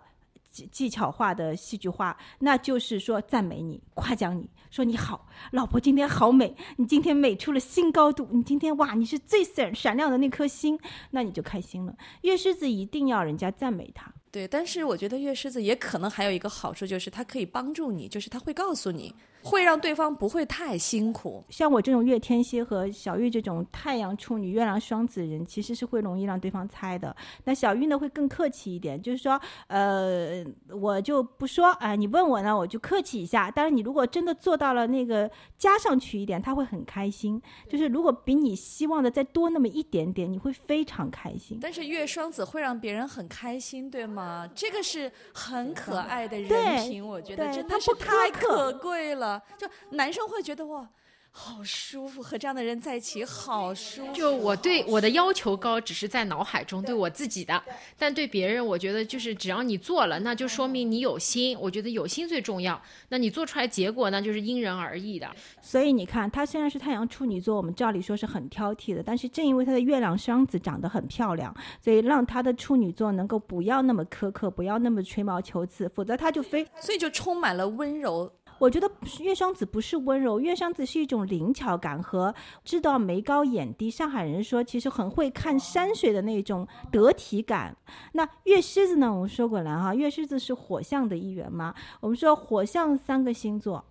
技巧化的戏剧化，那就是说赞美你、夸奖你，说你好，老婆今天好美，你今天美出了新高度，你今天哇，你是最闪闪亮的那颗星，那你就开心了。月狮子一定要人家赞美他。对，但是我觉得月狮子也可能还有一个好处，就是他可以帮助你，就是他会告诉你，会让对方不会太辛苦。像我这种月天蝎和小玉这种太阳处女、月亮双子人，其实是会容易让对方猜的。那小玉呢，会更客气一点，就是说，呃，我就不说，啊，你问我呢，我就客气一下。但是你如果真的做到了那个加上去一点，他会很开心。就是如果比你希望的再多那么一点点，你会非常开心。但是月双子会让别人很开心，对吗？啊，这个是很可爱的人品，我觉得真的是太可贵了。就男生会觉得哇，好舒服，和这样的人在一起好舒服。就我对我的要求高，只是在脑海中对我自己的，但对别人，我觉得就是只要你做了，那就说明你有心。我觉得有心最重要。那你做出来结果呢，就是因人而异的。所以你看，他虽然是太阳处女座，我们照理说是很挑剔的，但是正因为他的月亮双子长得很漂亮，所以让他的处女座能够不要那么苛刻，不要那么吹毛求疵，否则他就非，所以就充满了温柔。我觉得月双子不是温柔，月双子是一种灵巧感和知道眉高眼低。上海人说，其实很会看山水的那种得体感。那月狮子呢？我们说过了哈，月狮子是火象的一员嘛。我们说火象三个星座，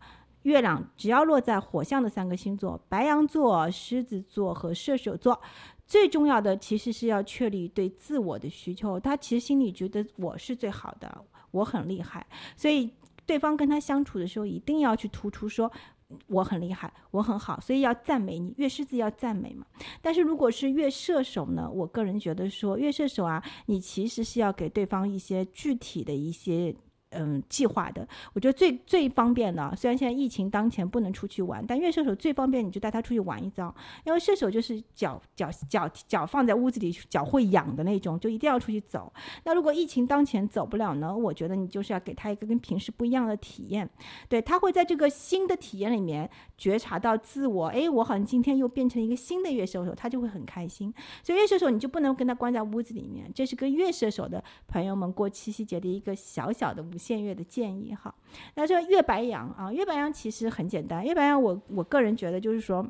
月亮只要落在火象的三个星座，白羊座、狮子座和射手座，最重要的其实是要确立对自我的需求。他其实心里觉得我是最好的，我很厉害，所以。对方跟他相处的时候，一定要去突出说我很厉害，我很好，所以要赞美你。月狮子要赞美嘛。但是如果是月射手呢？我个人觉得说，月射手啊，你其实是要给对方一些具体的一些。嗯，计划的，我觉得最最方便的，虽然现在疫情当前不能出去玩，但月射手最方便，你就带他出去玩一遭。因为射手就是脚脚脚脚放在屋子里，脚会痒的那种，就一定要出去走。那如果疫情当前走不了呢？我觉得你就是要给他一个跟平时不一样的体验，对他会在这个新的体验里面觉察到自我。哎，我好像今天又变成一个新的月射手，他就会很开心。所以月射手你就不能跟他关在屋子里面，这是跟月射手的朋友们过七夕节的一个小小的无。限月的建议哈，那这月白羊啊，月白羊其实很简单，月白羊我我个人觉得就是说。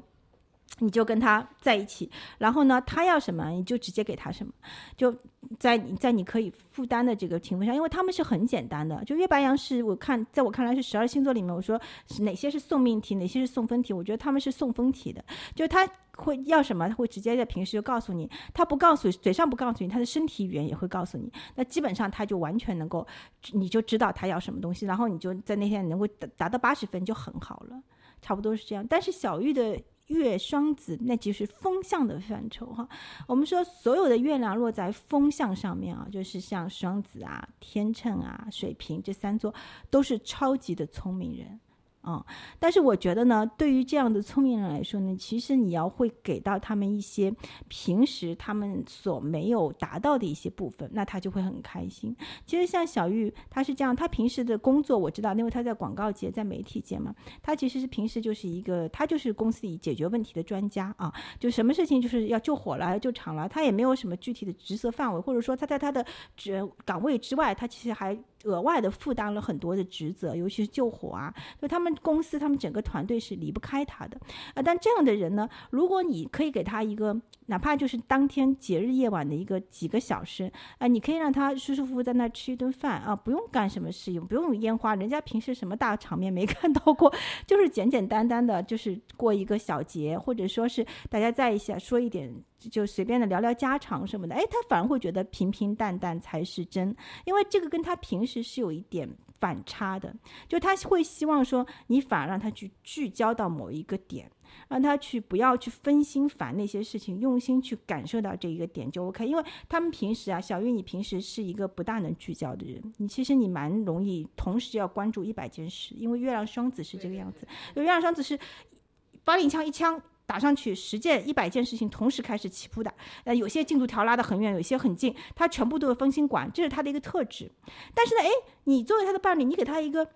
你就跟他在一起，然后呢，他要什么你就直接给他什么，就在你在你可以负担的这个情况下，因为他们是很简单的。就月白羊是我看，在我看来是十二星座里面，我说哪些是送命题，哪些是送分题，我觉得他们是送分题的。就他会要什么，他会直接在平时就告诉你，他不告诉嘴上不告诉你，他的身体语言也会告诉你。那基本上他就完全能够，你就知道他要什么东西，然后你就在那天能够达达到八十分就很好了，差不多是这样。但是小玉的。月双子，那就是风象的范畴哈。我们说，所有的月亮落在风象上面啊，就是像双子啊、天秤啊、水瓶这三座，都是超级的聪明人。啊，但是我觉得呢，对于这样的聪明人来说呢，其实你要会给到他们一些平时他们所没有达到的一些部分，那他就会很开心。其实像小玉，他是这样，他平时的工作我知道，因为他在广告界、在媒体界嘛，他其实是平时就是一个，他就是公司里解决问题的专家啊，就什么事情就是要救火了、救场了，他也没有什么具体的职责范围，或者说他在他的职岗位之外，他其实还。额外的负担了很多的职责，尤其是救火啊，就他们公司、他们整个团队是离不开他的啊。但这样的人呢，如果你可以给他一个，哪怕就是当天节日夜晚的一个几个小时啊，你可以让他舒舒服服在那吃一顿饭啊，不用干什么事情，不用烟花，人家平时什么大场面没 *laughs* 看到过，就是简简单单的，就是过一个小节，或者说是大家在一起说一点。就随便的聊聊家常什么的，哎，他反而会觉得平平淡淡才是真，因为这个跟他平时是有一点反差的。就他会希望说，你反而让他去聚焦到某一个点，让他去不要去分心烦那些事情，用心去感受到这一个点就 OK。因为他们平时啊，小玉，你平时是一个不大能聚焦的人，你其实你蛮容易同时要关注一百件事，因为月亮双子是这个样子，月亮双子是发令枪一枪。打上去十件一百件事情同时开始起步的，呃，有些进度条拉得很远，有些很近，他全部都有分心管，这是他的一个特质。但是呢，诶，你作为他的伴侣，你给他一个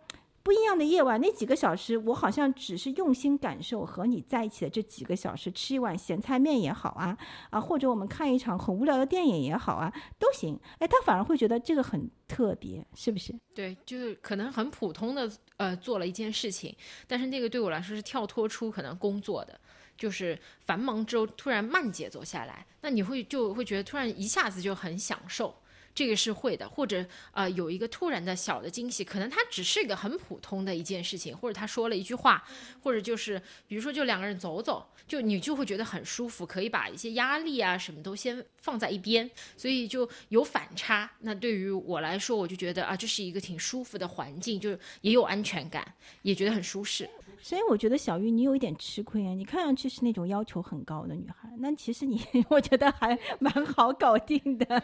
不一样的夜晚，那几个小时，我好像只是用心感受和你在一起的这几个小时，吃一碗咸菜面也好啊，啊，或者我们看一场很无聊的电影也好啊，都行。诶，他反而会觉得这个很特别，是不是？对，就是可能很普通的呃做了一件事情，但是那个对我来说是跳脱出可能工作的。就是繁忙之后突然慢节奏下来，那你会就会觉得突然一下子就很享受，这个是会的。或者呃有一个突然的小的惊喜，可能它只是一个很普通的一件事情，或者他说了一句话，或者就是比如说就两个人走走，就你就会觉得很舒服，可以把一些压力啊什么都先放在一边，所以就有反差。那对于我来说，我就觉得啊这是一个挺舒服的环境，就是也有安全感，也觉得很舒适。所以我觉得小玉你有一点吃亏啊，你看上去是那种要求很高的女孩，那其实你 *laughs* 我觉得还蛮好搞定的。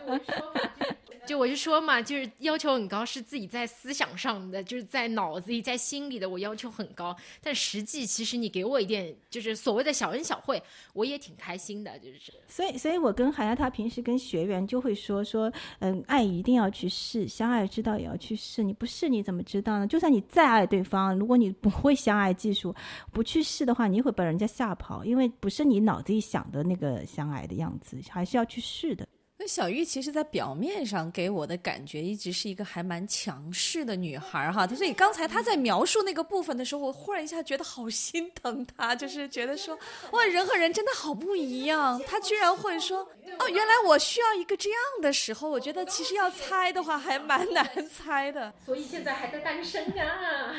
就我就说嘛，就是要求很高，是自己在思想上的，就是在脑子里、在心里的，我要求很高。但实际其实你给我一点，就是所谓的小恩小惠，我也挺开心的。就是，所以，所以我跟海亚他平时跟学员就会说说，嗯，爱一定要去试，相爱之道也要去试。你不试你怎么知道呢？就算你再爱对方，如果你不会相爱技术，不去试的话，你会把人家吓跑，因为不是你脑子里想的那个相爱的样子，还是要去试的。那小玉其实，在表面上给我的感觉，一直是一个还蛮强势的女孩儿哈。所以刚才她在描述那个部分的时候，我忽然一下觉得好心疼她，就是觉得说，哇，人和人真的好不一样。她居然会说，哦，原来我需要一个这样的时候。我觉得其实要猜的话，还蛮难猜的。所以现在还在单身啊。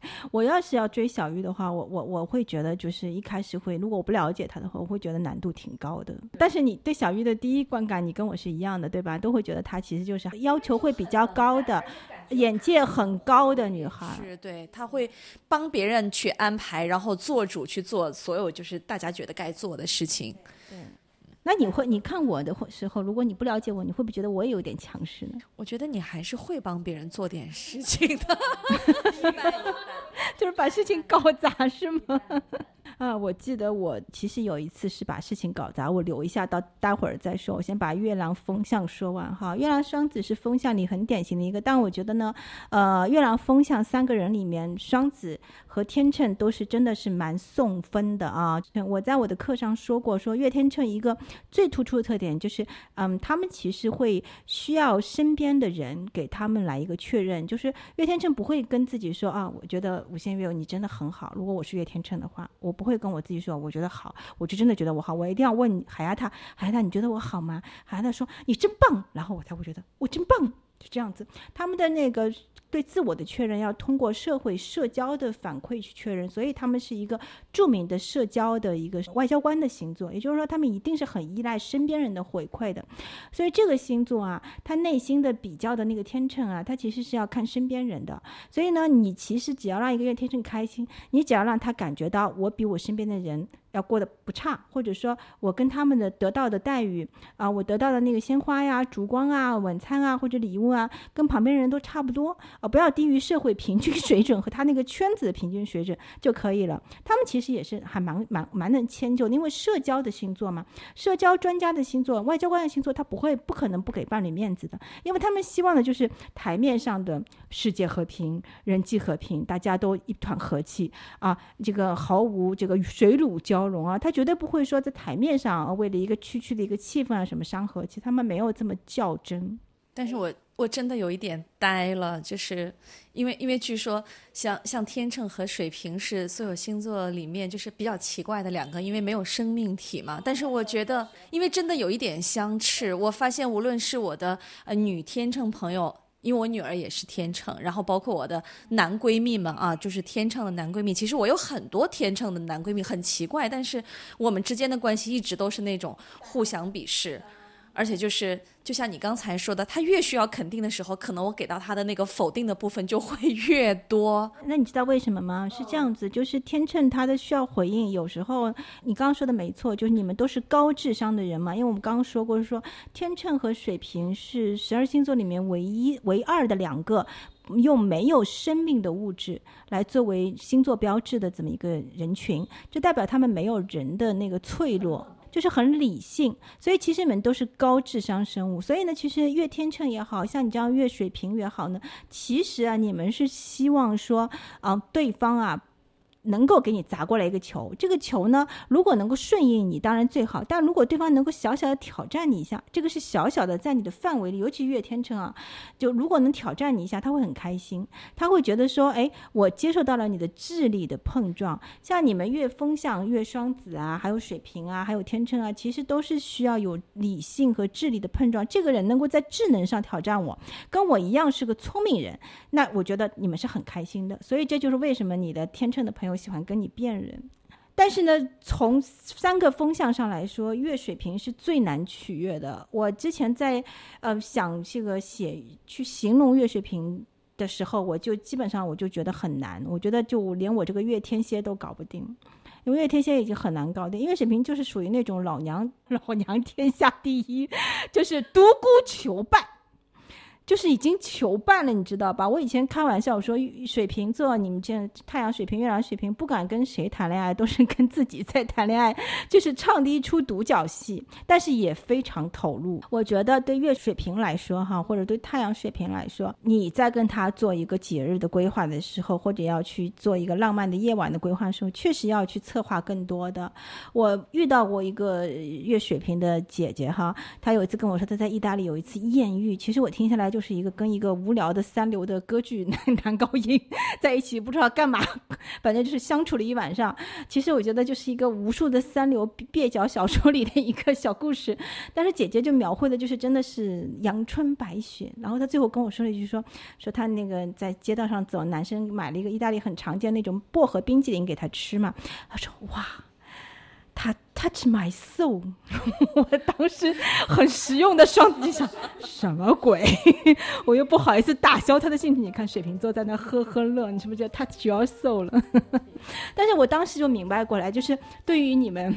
*laughs* 我要是要追小玉的话，我我我会觉得就是一开始会，如果我不了解她的话，我会觉得难度挺高的。但是你对小玉的第一观感，你跟我是一样的，对吧？都会觉得她其实就是要求会比较高的，眼界很高的女孩。是，对，她会帮别人去安排，然后做主去做所有就是大家觉得该做的事情。对。那你会，你看我的时候，如果你不了解我，你会不会觉得我也有点强势呢？我觉得你还是会帮别人做点事情的，*laughs* *laughs* 就是把事情搞砸，是吗？*laughs* 啊，我记得我其实有一次是把事情搞砸，我留一下到待会儿再说。我先把月亮风向说完哈。月亮双子是风向里很典型的一个，但我觉得呢，呃，月亮风向三个人里面，双子和天秤都是真的是蛮送分的啊。我在我的课上说过，说月天秤一个最突出的特点就是，嗯，他们其实会需要身边的人给他们来一个确认，就是月天秤不会跟自己说啊，我觉得无限月你真的很好。如果我是月天秤的话，我不。会跟我自己说，我觉得好，我就真的觉得我好，我一定要问海牙他，海牙他，你觉得我好吗？海牙他说你真棒，然后我才会觉得我真棒，就这样子。他们的那个。对自我的确认要通过社会社交的反馈去确认，所以他们是一个著名的社交的一个外交官的星座，也就是说，他们一定是很依赖身边人的回馈的。所以这个星座啊，他内心的比较的那个天秤啊，他其实是要看身边人的。所以呢，你其实只要让一个月天秤开心，你只要让他感觉到我比我身边的人。要过得不差，或者说我跟他们的得到的待遇啊，我得到的那个鲜花呀、烛光啊、晚餐啊或者礼物啊，跟旁边人都差不多啊，不要低于社会平均水准和他那个圈子的平均水准就可以了。他们其实也是还蛮蛮蛮能迁就，因为社交的星座嘛，社交专家的星座、外交官的星座，他不会不可能不给伴侣面子的，因为他们希望的就是台面上的世界和平、人际和平，大家都一团和气啊，这个毫无这个水乳交。交融啊，他绝对不会说在台面上为了一个区区的一个气氛啊什么伤和气，他们没有这么较真。但是我我真的有一点呆了，就是因为因为据说像像天秤和水瓶是所有星座里面就是比较奇怪的两个，因为没有生命体嘛。但是我觉得，因为真的有一点相斥，我发现无论是我的呃女天秤朋友。因为我女儿也是天秤，然后包括我的男闺蜜们啊，就是天秤的男闺蜜。其实我有很多天秤的男闺蜜，很奇怪，但是我们之间的关系一直都是那种互相鄙视。而且就是，就像你刚才说的，他越需要肯定的时候，可能我给到他的那个否定的部分就会 *laughs* 越多。那你知道为什么吗？是这样子，就是天秤他的需要回应，有时候你刚刚说的没错，就是你们都是高智商的人嘛。因为我们刚刚说过，说天秤和水瓶是十二星座里面唯一唯二的两个用没有生命的物质来作为星座标志的这么一个人群，就代表他们没有人的那个脆弱。就是很理性，所以其实你们都是高智商生物。所以呢，其实越天秤也好像你这样越水平也好呢，其实啊，你们是希望说啊，对方啊。能够给你砸过来一个球，这个球呢，如果能够顺应你，当然最好。但如果对方能够小小的挑战你一下，这个是小小的在你的范围里，尤其月天秤啊，就如果能挑战你一下，他会很开心，他会觉得说，哎，我接受到了你的智力的碰撞。像你们月风象、月双子啊，还有水瓶啊，还有天秤啊，其实都是需要有理性和智力的碰撞。这个人能够在智能上挑战我，跟我一样是个聪明人，那我觉得你们是很开心的。所以这就是为什么你的天秤的朋友。喜欢跟你辨认，但是呢，从三个风向上来说，月水平是最难取悦的。我之前在呃想这个写去形容月水平的时候，我就基本上我就觉得很难。我觉得就连我这个月天蝎都搞不定，因为月天蝎已经很难搞定。因为水平就是属于那种老娘老娘天下第一，就是独孤求败。就是已经求伴了，你知道吧？我以前开玩笑说，水瓶座，你们这太阳水瓶、月亮水瓶，不管跟谁谈恋爱，都是跟自己在谈恋爱，*laughs* 就是唱的一出独角戏，但是也非常投入。我觉得对月水瓶来说，哈，或者对太阳水瓶来说，你在跟他做一个节日的规划的时候，或者要去做一个浪漫的夜晚的规划的时候，确实要去策划更多的。我遇到过一个月水瓶的姐姐，哈，她有一次跟我说，她在意大利有一次艳遇，其实我听下来就。就是一个跟一个无聊的三流的歌剧男 *laughs* 男高音在一起，不知道干嘛，*laughs* 反正就是相处了一晚上。其实我觉得就是一个无数的三流蹩脚小说里的一个小故事，但是姐姐就描绘的就是真的是阳春白雪。然后她最后跟我说了一句说说她那个在街道上走，男生买了一个意大利很常见那种薄荷冰激凌给她吃嘛，她说哇。他 touch my soul，我当时很实用的双子就想什么鬼？我又不好意思打消他的兴趣。你看水瓶座在那呵呵乐，你是不是觉得 touch your soul 了？*laughs* 但是我当时就明白过来，就是对于你们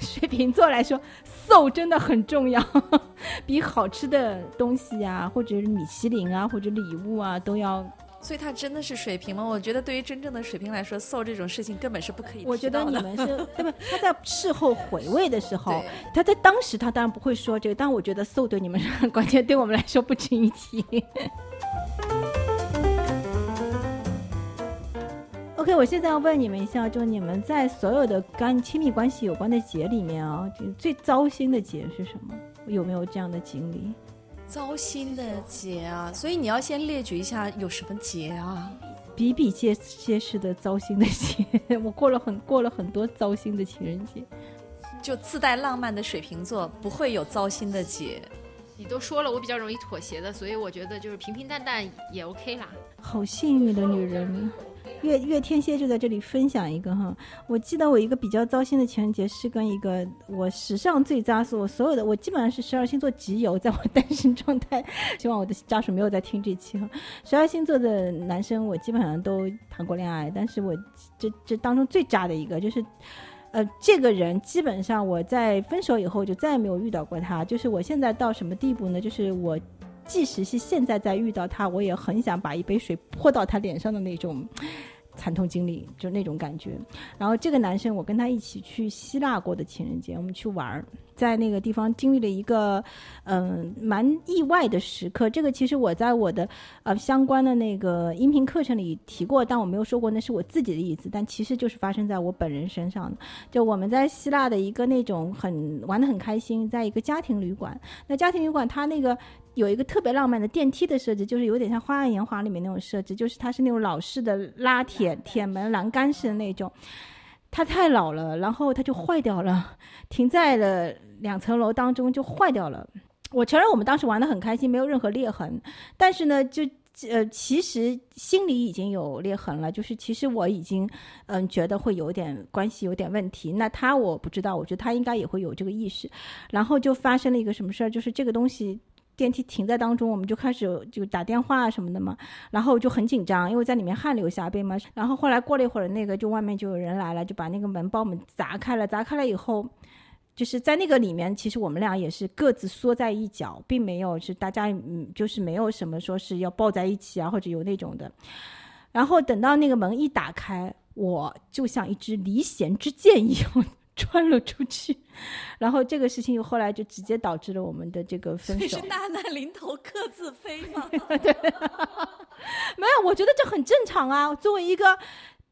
水瓶座来说，soul 真的很重要，*laughs* 比好吃的东西啊，或者是米其林啊，或者礼物啊，都要。所以他真的是水平吗？我觉得对于真正的水平来说，so 这种事情根本是不可以。*laughs* 我觉得你们是 *laughs* 对不？他在事后回味的时候，他在当时他当然不会说这个，但我觉得 so 对你们是很关键，对我们来说不值一提。OK，我现在要问你们一下，就你们在所有的跟亲密关系有关的节里面啊，就最糟心的节是什么？有没有这样的经历？糟心的节啊，所以你要先列举一下有什么节啊？比比皆皆是的糟心的节，*laughs* 我过了很过了很多糟心的情人节。就自带浪漫的水瓶座不会有糟心的节。你都说了，我比较容易妥协的，所以我觉得就是平平淡淡也 OK 啦。好幸运的女人。月月天蝎就在这里分享一个哈，我记得我一个比较糟心的情人节是跟一个我史上最渣，是我所有的我基本上是十二星座集邮，在我单身状态，希望我的家属没有在听这期哈。十二星座的男生我基本上都谈过恋爱，但是我这这当中最渣的一个就是，呃，这个人基本上我在分手以后就再也没有遇到过他，就是我现在到什么地步呢？就是我。即使是现在在遇到他，我也很想把一杯水泼到他脸上的那种惨痛经历，就那种感觉。然后这个男生，我跟他一起去希腊过的情人节，我们去玩儿。在那个地方经历了一个，嗯，蛮意外的时刻。这个其实我在我的呃相关的那个音频课程里提过，但我没有说过那是我自己的意思。但其实就是发生在我本人身上的。就我们在希腊的一个那种很玩的很开心，在一个家庭旅馆。那家庭旅馆它那个有一个特别浪漫的电梯的设置，就是有点像《花样年华》里面那种设置，就是它是那种老式的拉铁铁门栏杆式的那种。它太老了，然后它就坏掉了，停在了两层楼当中就坏掉了。我承认我们当时玩的很开心，没有任何裂痕，但是呢，就呃，其实心里已经有裂痕了。就是其实我已经嗯觉得会有点关系有点问题。那他我不知道，我觉得他应该也会有这个意识。然后就发生了一个什么事儿，就是这个东西。电梯停在当中，我们就开始就打电话什么的嘛，然后就很紧张，因为在里面汗流浃背嘛。然后后来过了一会儿，那个就外面就有人来了，就把那个门帮我们砸开了。砸开了以后，就是在那个里面，其实我们俩也是各自缩在一角，并没有是大家嗯，就是没有什么说是要抱在一起啊，或者有那种的。然后等到那个门一打开，我就像一支离弦之箭一样。穿了出去，*laughs* 然后这个事情又后来就直接导致了我们的这个分手。是大难临头各自飞吗？*laughs* 对，*laughs* 没有，我觉得这很正常啊。作为一个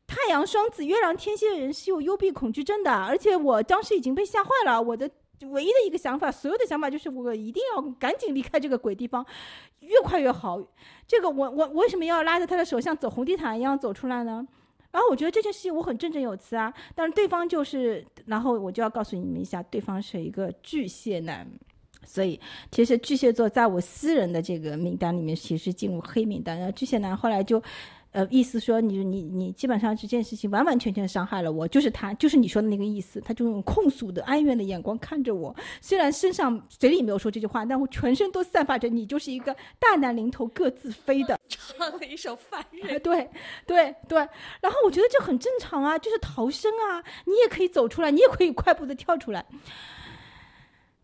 太阳双子、月亮天蝎的人，是有幽闭恐惧症的，而且我当时已经被吓坏了。我的唯一的一个想法，所有的想法就是我一定要赶紧离开这个鬼地方，越快越好。这个我我为什么要拉着他的手像走红地毯一样走出来呢？然后我觉得这件事情我很振振有词啊，但是对方就是，然后我就要告诉你们一下，对方是一个巨蟹男，所以其实巨蟹座在我私人的这个名单里面，其实进入黑名单。然后巨蟹男后来就。呃，意思说你你你基本上这件事情完完全全伤害了我，就是他，就是你说的那个意思，他就用控诉的哀怨的眼光看着我，虽然身上嘴里没有说这句话，但我全身都散发着你就是一个大难临头各自飞的，*laughs* 唱了一首犯 *laughs* 人，对对对，然后我觉得这很正常啊，就是逃生啊，你也可以走出来，你也可以快步的跳出来，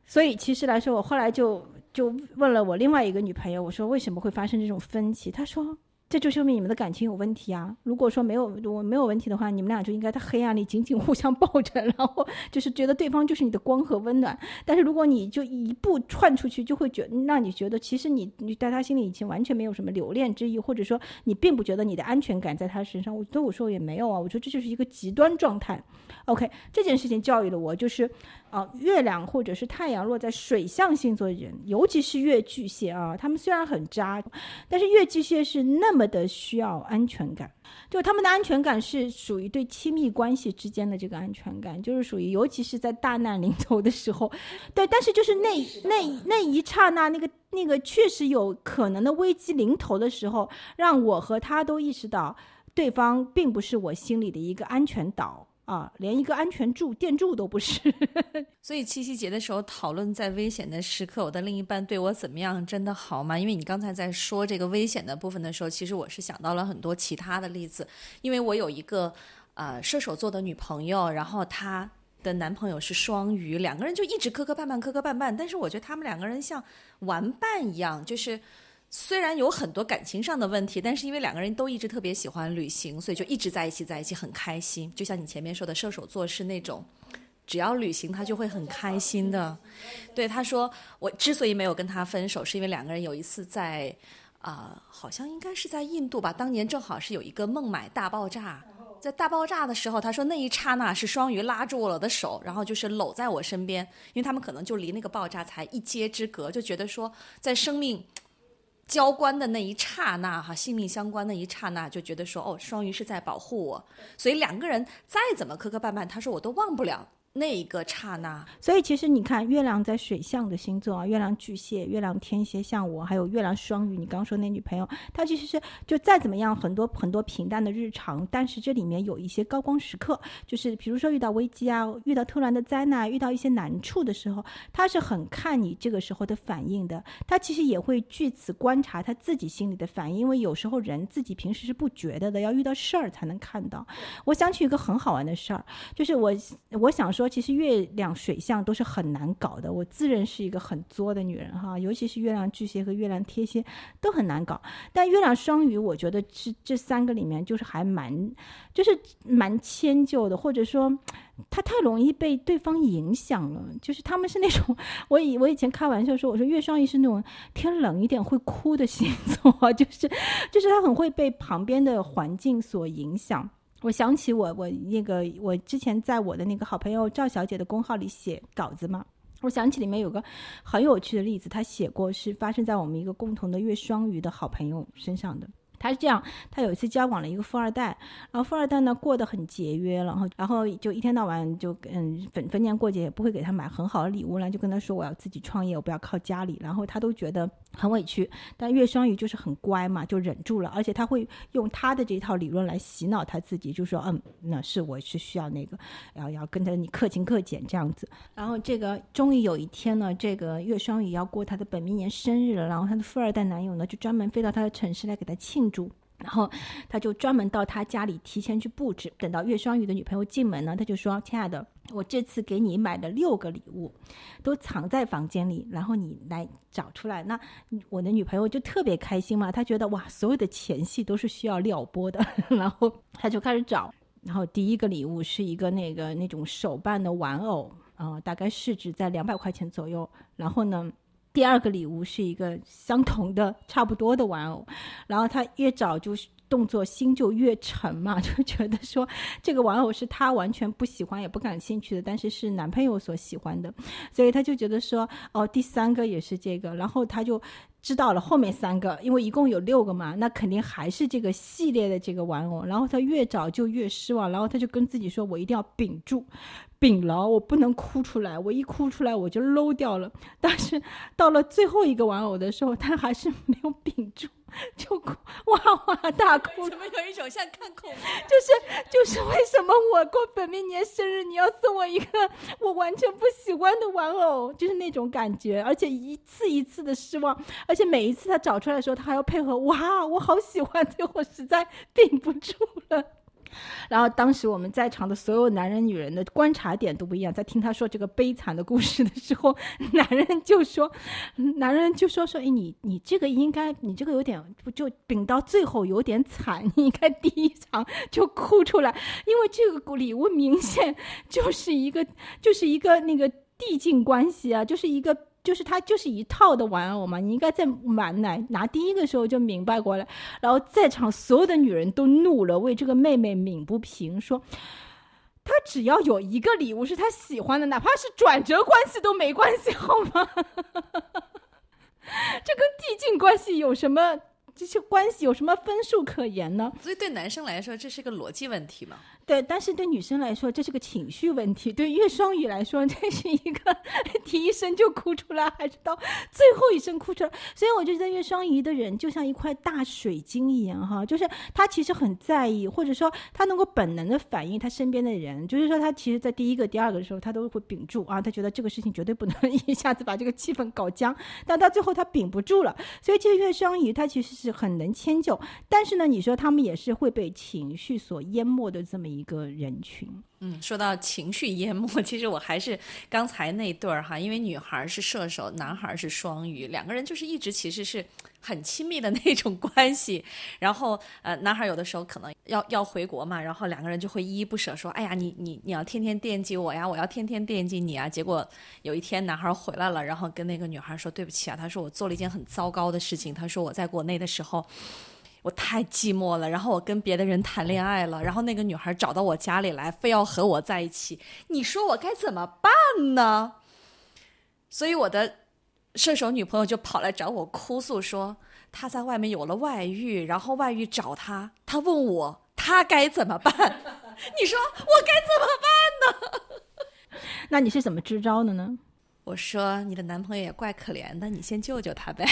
所以其实来说，我后来就。就问了我另外一个女朋友，我说为什么会发生这种分歧？她说。这就说明你们的感情有问题啊！如果说没有我没有问题的话，你们俩就应该在黑暗里紧紧互相抱着，然后就是觉得对方就是你的光和温暖。但是如果你就一步窜出去，就会觉让你觉得其实你你在他心里已经完全没有什么留恋之意，或者说你并不觉得你的安全感在他身上。我对我说也没有啊，我说这就是一个极端状态。OK，这件事情教育了我，就是啊，月亮或者是太阳落在水象星座的人，尤其是月巨蟹啊，他们虽然很渣，但是月巨蟹是那么。么的需要安全感，就他们的安全感是属于对亲密关系之间的这个安全感，就是属于尤其是在大难临头的时候，对，但是就是那那那一刹那，那个那个确实有可能的危机临头的时候，让我和他都意识到，对方并不是我心里的一个安全岛。啊，连一个安全柱、电柱都不是。*laughs* 所以七夕节的时候讨论，在危险的时刻，我的另一半对我怎么样，真的好吗？因为你刚才在说这个危险的部分的时候，其实我是想到了很多其他的例子。因为我有一个呃射手座的女朋友，然后她的男朋友是双鱼，两个人就一直磕磕绊绊，磕磕绊绊。但是我觉得他们两个人像玩伴一样，就是。虽然有很多感情上的问题，但是因为两个人都一直特别喜欢旅行，所以就一直在一起，在一起很开心。就像你前面说的，射手座是那种，只要旅行他就会很开心的。对他说，我之所以没有跟他分手，是因为两个人有一次在啊，好像应该是在印度吧，当年正好是有一个孟买大爆炸，在大爆炸的时候，他说那一刹那是双鱼拉住我的手，然后就是搂在我身边，因为他们可能就离那个爆炸才一街之隔，就觉得说在生命。交关的那一刹那，哈，性命相关的一刹那，就觉得说，哦，双鱼是在保护我，所以两个人再怎么磕磕绊绊，他说我都忘不了。那一个刹那，所以其实你看，月亮在水象的星座啊，月亮巨蟹、月亮天蝎，像我，还有月亮双鱼，你刚说那女朋友，她其实是就再怎么样，很多很多平淡的日常，但是这里面有一些高光时刻，就是比如说遇到危机啊，遇到突然的灾难，遇到一些难处的时候，他是很看你这个时候的反应的。他其实也会据此观察他自己心里的反应，因为有时候人自己平时是不觉得的，要遇到事儿才能看到。我想起一个很好玩的事儿，就是我 *laughs* 我想说。说其实月亮水象都是很难搞的，我自认是一个很作的女人哈，尤其是月亮巨蟹和月亮天蝎都很难搞。但月亮双鱼，我觉得是这三个里面就是还蛮，就是蛮迁就的，或者说他太容易被对方影响了。就是他们是那种，我以我以前开玩笑说，我说月双鱼是那种天冷一点会哭的星座，*laughs* 就是就是他很会被旁边的环境所影响。我想起我我那个我之前在我的那个好朋友赵小姐的公号里写稿子嘛，我想起里面有个很有趣的例子，她写过是发生在我们一个共同的月双鱼的好朋友身上的。他是这样，他有一次交往了一个富二代，然后富二代呢过得很节约，然后然后就一天到晚就嗯逢逢年过节也不会给他买很好的礼物了，就跟他说我要自己创业，我不要靠家里，然后他都觉得很委屈。但月双鱼就是很乖嘛，就忍住了，而且他会用他的这套理论来洗脑他自己，就说嗯，那是我是需要那个，要要跟着你克勤克俭这样子。然后这个终于有一天呢，这个月双鱼要过他的本命年生日了，然后他的富二代男友呢就专门飞到他的城市来给他庆。住，然后他就专门到他家里提前去布置。等到月双鱼的女朋友进门呢，他就说：“亲爱的，我这次给你买了六个礼物，都藏在房间里，然后你来找出来。”那我的女朋友就特别开心嘛，她觉得哇，所有的前戏都是需要撩拨的，*laughs* 然后她就开始找。然后第一个礼物是一个那个那种手办的玩偶，啊，大概市值在两百块钱左右。然后呢？第二个礼物是一个相同的、差不多的玩偶，然后他越找就动作心就越沉嘛，*laughs* 就觉得说这个玩偶是他完全不喜欢也不感兴趣的，但是是男朋友所喜欢的，所以他就觉得说哦，第三个也是这个，然后他就知道了后面三个，因为一共有六个嘛，那肯定还是这个系列的这个玩偶，然后他越找就越失望，然后他就跟自己说，我一定要屏住。屏牢，我不能哭出来，我一哭出来我就搂掉了。但是到了最后一个玩偶的时候，他还是没有屏住，就哭，哇哇大哭。怎么有一种像看恐怖？就是就是为什么我过本命年生日，你要送我一个我完全不喜欢的玩偶？就是那种感觉，而且一次一次的失望，而且每一次他找出来的时候，他还要配合，哇，我好喜欢，最后实在 *laughs* 顶不住了。然后当时我们在场的所有男人、女人的观察点都不一样，在听他说这个悲惨的故事的时候，*laughs* 男人就说，男人就说说，哎，你你这个应该，你这个有点不就顶到最后有点惨，你应该第一场就哭出来，因为这个礼物明显就是一个就是一个那个递进关系啊，就是一个。就是他就是一套的玩偶嘛，你应该在买奶拿第一个时候就明白过来，然后在场所有的女人都怒了，为这个妹妹鸣不平，说他只要有一个礼物是他喜欢的，哪怕是转折关系都没关系，好吗？*laughs* 这跟递进关系有什么这些关系有什么分数可言呢？所以对男生来说，这是个逻辑问题嘛？对，但是对女生来说，这是个情绪问题；对月双鱼来说，*laughs* 这是一个第一声就哭出来，还是到最后一声哭出来。所以我就觉得月双鱼的人就像一块大水晶一样，哈，就是他其实很在意，或者说他能够本能的反映他身边的人，就是说他其实在第一个、第二个的时候，他都会屏住啊，他觉得这个事情绝对不能 *laughs* 一下子把这个气氛搞僵，但到最后他屏不住了。所以其实月双鱼他其实是很能迁就，但是呢，你说他们也是会被情绪所淹没的这么一。一个人群，嗯，说到情绪淹没，其实我还是刚才那对儿哈，因为女孩是射手，男孩是双鱼，两个人就是一直其实是很亲密的那种关系。然后呃，男孩有的时候可能要要回国嘛，然后两个人就会依依不舍，说：“哎呀，你你你要天天惦记我呀，我要天天惦记你啊。”结果有一天男孩回来了，然后跟那个女孩说：“对不起啊，他说我做了一件很糟糕的事情，他说我在国内的时候。”我太寂寞了，然后我跟别的人谈恋爱了，然后那个女孩找到我家里来，非要和我在一起，你说我该怎么办呢？所以我的射手女朋友就跑来找我哭诉说，她在外面有了外遇，然后外遇找她，她问我她该怎么办？*laughs* 你说我该怎么办呢？那你是怎么支招的呢？我说你的男朋友也怪可怜的，你先救救他呗。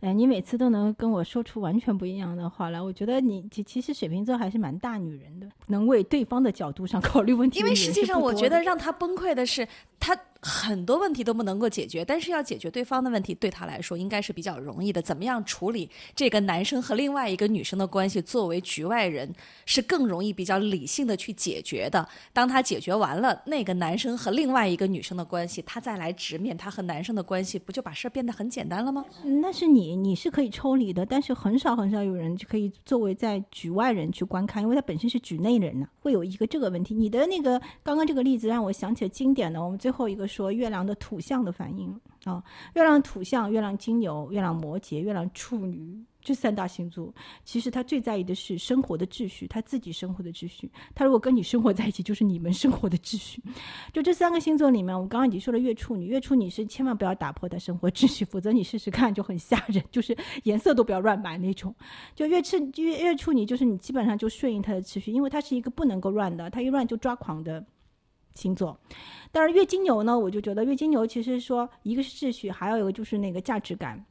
哎，你每次都能跟我说出完全不一样的话来，我觉得你其其实水瓶座还是蛮大女人的，能为对方的角度上考虑问题。因为实际上，我觉得让他崩溃的是他。很多问题都不能够解决，但是要解决对方的问题，对他来说应该是比较容易的。怎么样处理这个男生和另外一个女生的关系？作为局外人，是更容易比较理性的去解决的。当他解决完了那个男生和另外一个女生的关系，他再来直面他和男生的关系，不就把事儿变得很简单了吗？那是你，你是可以抽离的，但是很少很少有人可以作为在局外人去观看，因为他本身是局内人呢，会有一个这个问题。你的那个刚刚这个例子让我想起了经典的，我们最后一个。说月亮的土象的反应啊，月亮土象，月亮金牛，月亮摩羯，月亮处女这三大星座，其实他最在意的是生活的秩序，他自己生活的秩序。他如果跟你生活在一起，就是你们生活的秩序。就这三个星座里面，我刚刚已经说了，月处女，月处女是千万不要打破他生活秩序，否则你试试看就很吓人，就是颜色都不要乱买那种。就月处月月处女，就是你基本上就顺应他的秩序，因为他是一个不能够乱的，他一乱就抓狂的星座。但是月金牛呢，我就觉得月金牛其实说一个是秩序，还有一个就是那个价值感。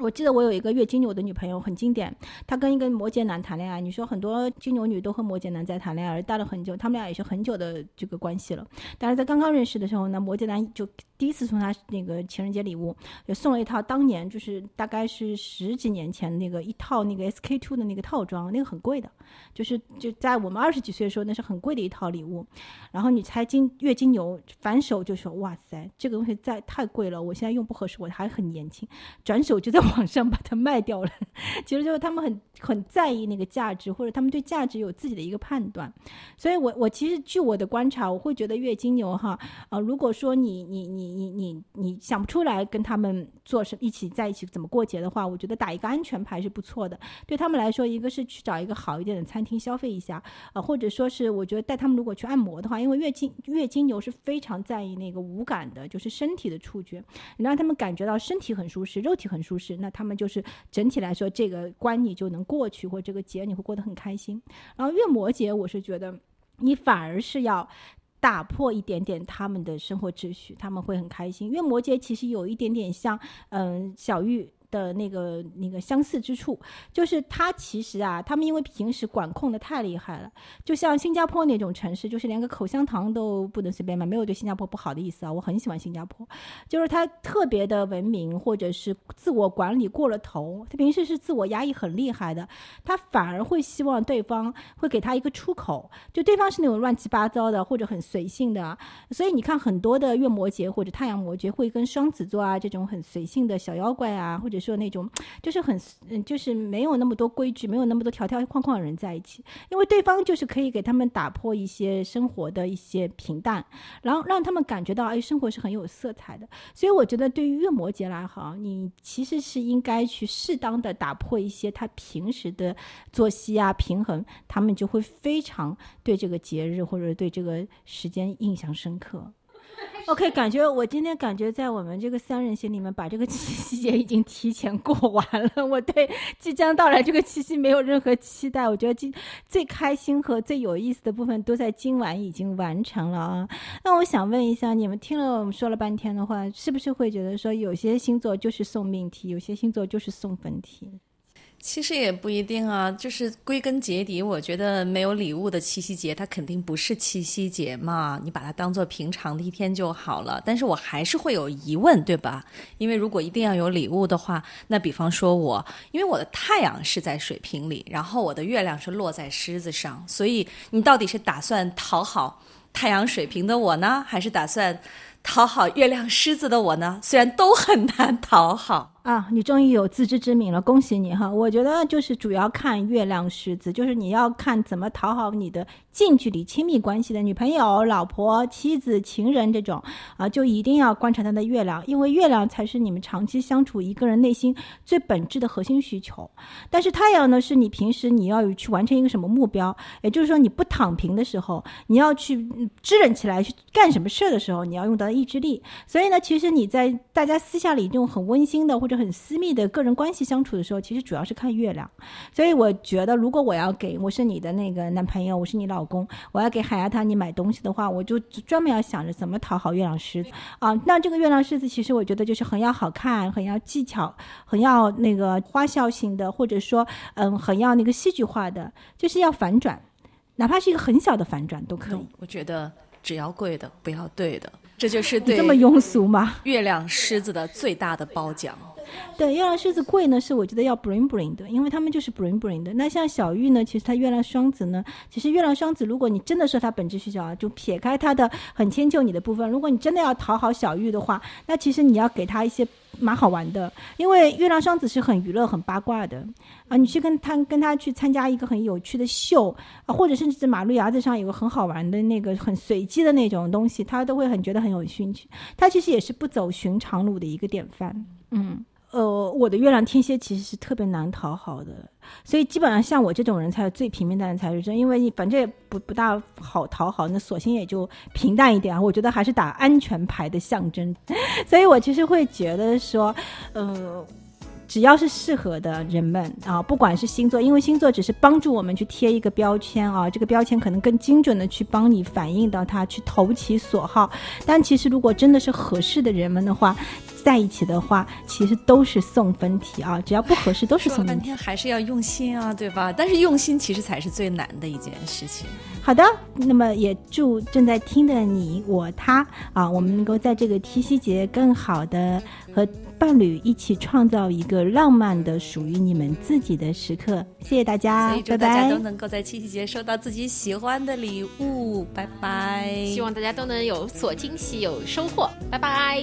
我记得我有一个月金牛的女朋友，很经典。她跟一个摩羯男谈恋爱，你说很多金牛女都和摩羯男在谈恋爱，而待了很久，他们俩也是很久的这个关系了。但是在刚刚认识的时候呢，摩羯男就第一次送他那个情人节礼物，也送了一套当年就是大概是十几年前那个一套那个 SK two 的那个套装，那个很贵的，就是就在我们二十几岁的时候，那是很贵的一套礼物。然后你猜金月金牛反手就说：“哇塞，这个东西在太贵了，我现在用不合适，我还很年轻。”转手就在。网上把它卖掉了，*laughs* 其实就是他们很很在意那个价值，或者他们对价值有自己的一个判断。所以，我我其实据我的观察，我会觉得月金牛哈啊，如果说你你你你你你想不出来跟他们做什一起在一起怎么过节的话，我觉得打一个安全牌是不错的。对他们来说，一个是去找一个好一点的餐厅消费一下啊，或者说是我觉得带他们如果去按摩的话，因为月经月经牛是非常在意那个无感的，就是身体的触觉，你让他们感觉到身体很舒适，肉体很舒适。那他们就是整体来说，这个关你就能过去，或这个节你会过得很开心。然后月摩羯，我是觉得你反而是要打破一点点他们的生活秩序，他们会很开心。因为摩羯其实有一点点像，嗯，小玉。的那个那个相似之处，就是它其实啊，他们因为平时管控的太厉害了，就像新加坡那种城市，就是连个口香糖都不能随便买。没有对新加坡不好的意思啊，我很喜欢新加坡，就是它特别的文明，或者是自我管理过了头，他平时是自我压抑很厉害的，他反而会希望对方会给他一个出口，就对方是那种乱七八糟的或者很随性的，所以你看很多的月摩羯或者太阳摩羯会跟双子座啊这种很随性的小妖怪啊，或者说那种就是很嗯就是没有那么多规矩，没有那么多条条框框的人在一起，因为对方就是可以给他们打破一些生活的一些平淡，然后让他们感觉到哎生活是很有色彩的。所以我觉得对于月摩羯来好，你其实是应该去适当的打破一些他平时的作息啊平衡，他们就会非常对这个节日或者对这个时间印象深刻。*laughs* OK，感觉我今天感觉在我们这个三人行里面，把这个七夕节已经提前过完了。*laughs* 我对即将到来这个七夕没有任何期待。我觉得今最开心和最有意思的部分都在今晚已经完成了啊。那我想问一下，你们听了我们说了半天的话，是不是会觉得说有些星座就是送命题，有些星座就是送分题？其实也不一定啊，就是归根结底，我觉得没有礼物的七夕节，它肯定不是七夕节嘛。你把它当做平常的一天就好了。但是我还是会有疑问，对吧？因为如果一定要有礼物的话，那比方说我，因为我的太阳是在水瓶里，然后我的月亮是落在狮子上，所以你到底是打算讨好太阳水瓶的我呢，还是打算讨好月亮狮子的我呢？虽然都很难讨好。啊，你终于有自知之明了，恭喜你哈！我觉得就是主要看月亮狮子，就是你要看怎么讨好你的近距离亲密关系的女朋友、老婆、妻子、情人这种啊，就一定要观察他的月亮，因为月亮才是你们长期相处一个人内心最本质的核心需求。但是太阳呢，是你平时你要去完成一个什么目标，也就是说你不躺平的时候，你要去支棱起来去干什么事儿的时候，你要用到意志力。所以呢，其实你在大家私下里这种很温馨的或者很私密的个人关系相处的时候，其实主要是看月亮。所以我觉得，如果我要给我是你的那个男朋友，我是你老公，我要给海亚塔你买东西的话，我就专门要想着怎么讨好月亮狮子啊。那这个月亮狮子，其实我觉得就是很要好看，很要技巧，很要那个花哨型的，或者说嗯，很要那个戏剧化的，就是要反转，哪怕是一个很小的反转都可以。我觉得只要贵的，不要对的，这就是对这么庸俗吗？月亮狮子的最大的褒奖。*laughs* 对，月亮狮子贵呢，是我觉得要 bring bring 的，因为他们就是 bring bring 的。那像小玉呢，其实他月亮双子呢，其实月亮双子，如果你真的是他本质需求啊，就撇开他的很迁就你的部分，如果你真的要讨好小玉的话，那其实你要给他一些蛮好玩的，因为月亮双子是很娱乐、很八卦的啊。你去跟他跟他去参加一个很有趣的秀啊，或者甚至是马路牙子上有个很好玩的那个很随机的那种东西，他都会很觉得很有兴趣。他其实也是不走寻常路的一个典范，嗯。呃，我的月亮天蝎其实是特别难讨好的，所以基本上像我这种人才最平平淡淡才是真，因为你反正也不不大好讨好，那索性也就平淡一点啊。我觉得还是打安全牌的象征，*laughs* 所以我其实会觉得说，呃。只要是适合的人们啊，不管是星座，因为星座只是帮助我们去贴一个标签啊，这个标签可能更精准的去帮你反映到它，去投其所好。但其实如果真的是合适的人们的话，在一起的话，其实都是送分题啊，只要不合适都是送分题。还是要用心啊，对吧？但是用心其实才是最难的一件事情。好的，那么也祝正在听的你我他啊，我们能够在这个七夕节更好的和。伴侣一起创造一个浪漫的属于你们自己的时刻。谢谢大家，祝大家都能够在七夕节收到自己喜欢的礼物。拜拜！希望大家都能有所惊喜，有收获。拜拜。